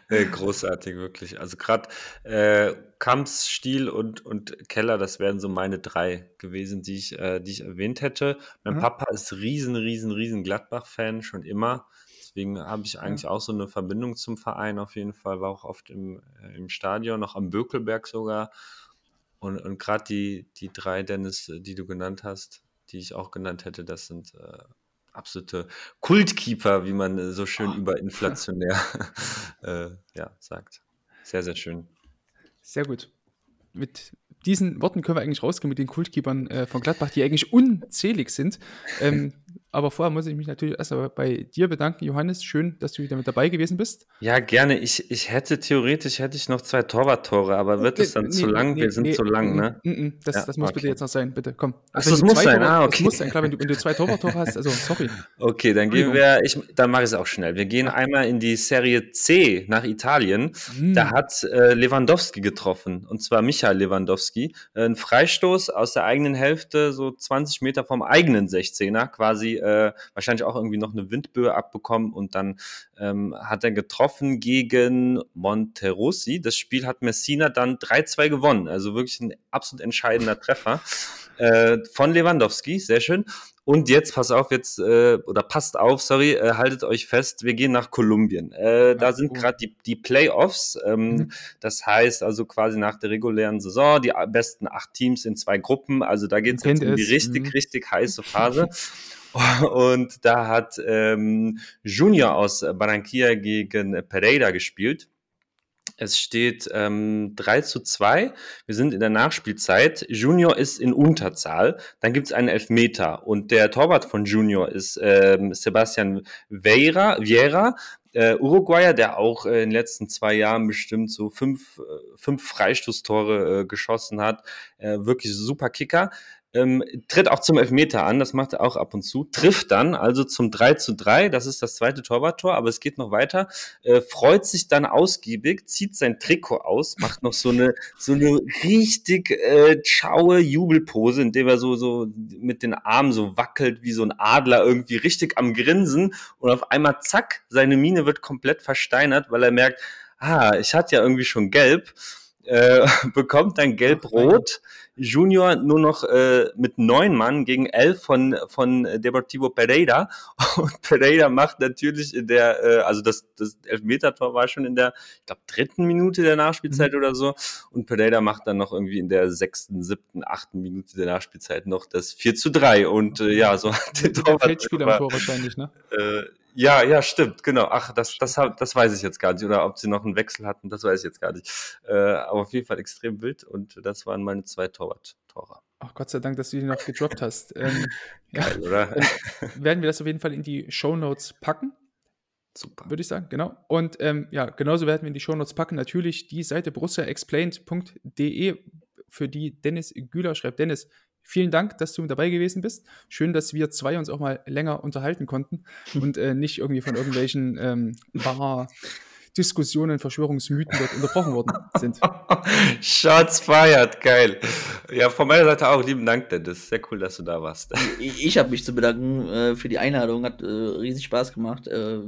Äh, Großartig, wirklich. Also gerade äh, Kamps, Stiel und, und Keller, das wären so meine drei gewesen, die ich, äh, die ich erwähnt hätte. Mein Mhm. Papa ist riesen, riesen, riesen Gladbach-Fan, schon immer. Deswegen habe ich eigentlich auch so eine Verbindung zum Verein auf jeden Fall. War auch oft im, äh, im Stadion, noch am Bökelberg sogar. Und, und gerade die, die drei, Dennis, äh, die du genannt hast, die ich auch genannt hätte, das sind äh, absolute Kultkeeper, wie man äh, so schön überinflationär äh, ja, sagt. Sehr, sehr schön. Sehr gut. Mit diesen Worten können wir eigentlich rausgehen mit den Kultkeepern äh, von Gladbach, die eigentlich unzählig sind. Ähm, Aber vorher muss ich mich natürlich erst bei dir bedanken, Johannes. Schön, dass du wieder mit dabei gewesen bist. Ja, gerne. Ich, ich hätte theoretisch hätte ich noch zwei Torwarttore, aber wird es dann nee, zu lang? Nee, Wir sind zu lang, ne? Nee, das, ja, das muss okay. bitte jetzt noch sein, bitte. Komm. Also Ach, das muss sein. Tore, ah, okay. Das muss sein, klar, wenn du, wenn du zwei Torwarttore hast. Also, sorry. Okay, dann gehen wir, ich, dann mache ich es auch schnell. Wir gehen einmal in die Serie C nach Italien. Mhm. Da hat äh, Lewandowski getroffen, und zwar Michael Lewandowski. Äh, ein Freistoß aus der eigenen Hälfte, so 20 Meter vom eigenen 16er, quasi äh, wahrscheinlich auch irgendwie noch eine Windböe abbekommen und dann ähm, hat er getroffen gegen Monterossi. Das Spiel hat Messina dann 3-2 gewonnen, also wirklich ein absolut entscheidender Treffer äh, von Lewandowski, sehr schön. Und jetzt, pass auf, jetzt, äh, oder passt auf, sorry, äh, haltet euch fest, wir gehen nach Kolumbien. Äh, da sind gerade die, die Playoffs, ähm, mhm. das heißt also quasi nach der regulären Saison, die besten acht Teams in zwei Gruppen, also da geht es jetzt um die richtig, mhm. richtig heiße Phase. Und da hat ähm, Junior aus Barranquilla gegen Pereira gespielt. Es steht ähm, 3 zu 2. Wir sind in der Nachspielzeit. Junior ist in Unterzahl. Dann gibt es einen Elfmeter. Und der Torwart von Junior ist ähm, Sebastian Vieira, Vieira äh, Uruguayer, der auch äh, in den letzten zwei Jahren bestimmt so fünf, äh, fünf Freistoßtore äh, geschossen hat. Äh, wirklich super Kicker ähm, tritt auch zum Elfmeter an, das macht er auch ab und zu, trifft dann also zum 3 zu 3, das ist das zweite Torwarttor, aber es geht noch weiter, äh, freut sich dann ausgiebig, zieht sein Trikot aus, macht noch so eine, so eine richtig äh, schaue Jubelpose, indem er so, so mit den Armen so wackelt wie so ein Adler irgendwie richtig am Grinsen. Und auf einmal zack, seine Miene wird komplett versteinert, weil er merkt, ah, ich hatte ja irgendwie schon gelb, äh, bekommt dann gelb-rot. Junior nur noch äh, mit neun Mann gegen elf von, von Deportivo Pereira. Und Pereira macht natürlich in der, äh, also das, das Elfmeter-Tor war schon in der, ich glaube, dritten Minute der Nachspielzeit mhm. oder so. Und Pereira macht dann noch irgendwie in der sechsten, siebten, achten Minute der Nachspielzeit noch das 4 zu 3. Und äh, ja, so hat der Torwart. Feldspieler im Tor wahrscheinlich, ne? Äh, ja, ja, stimmt, genau. Ach, das, das, das weiß ich jetzt gar nicht. Oder ob sie noch einen Wechsel hatten, das weiß ich jetzt gar nicht. Äh, aber auf jeden Fall extrem wild und das waren meine zwei Torwart-Tore. Ach Gott sei Dank, dass du die noch gedroppt hast. Ähm, Geil, ja, oder? werden wir das auf jeden Fall in die Show Notes packen. Super. Würde ich sagen, genau. Und ähm, ja, genauso werden wir in die Show Notes packen. Natürlich die Seite borussiaexplained.de, für die Dennis Güler schreibt. Dennis, Vielen Dank, dass du mit dabei gewesen bist. Schön, dass wir zwei uns auch mal länger unterhalten konnten und äh, nicht irgendwie von irgendwelchen ähm, Diskussionen, Verschwörungsmythen dort unterbrochen worden sind. Shots fired, geil. Ja, von meiner Seite auch lieben Dank, Dennis. Sehr cool, dass du da warst. Ich, ich habe mich zu bedanken äh, für die Einladung, hat äh, riesig Spaß gemacht. Äh,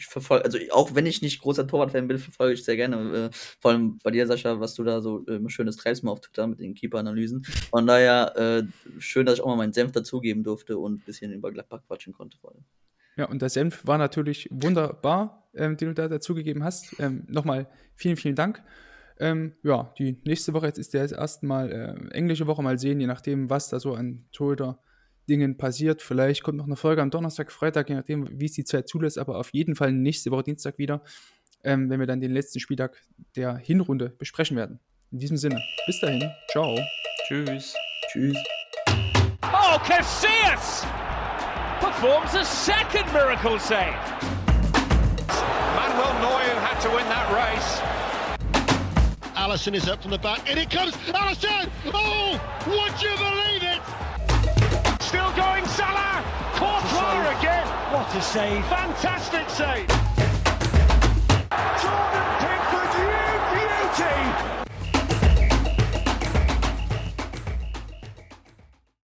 ich verfolge, also auch wenn ich nicht großer Torwart-Fan bin, verfolge ich sehr gerne. Äh, vor allem bei dir, Sascha, was du da so äh, schönes treibst mal auf Twitter mit den Keeper-Analysen. Von daher äh, schön, dass ich auch mal meinen Senf dazugeben durfte und ein bisschen über Gladbach quatschen konnte. Vor allem. Ja, und der Senf war natürlich wunderbar, ähm, den du da dazugegeben hast. Ähm, Nochmal vielen, vielen Dank. Ähm, ja, die nächste Woche, jetzt ist der erste Mal äh, englische Woche, mal sehen, je nachdem, was da so an Torhüter Dingen passiert. Vielleicht kommt noch eine Folge am Donnerstag, Freitag, je nachdem, wie es die Zeit zulässt, aber auf jeden Fall nächste Woche Dienstag wieder, ähm, wenn wir dann den letzten Spieltag der Hinrunde besprechen werden. In diesem Sinne, bis dahin, ciao. Tschüss. Tschüss. Oh, Casillas performs a second miracle save. Manuel Neuer had to win that race. Allison is up from the back, and it comes. Allison! Oh, would you believe it? Going Salah. Courtois again. What a save. Fantastic save. Jordan Pickford, you beauty.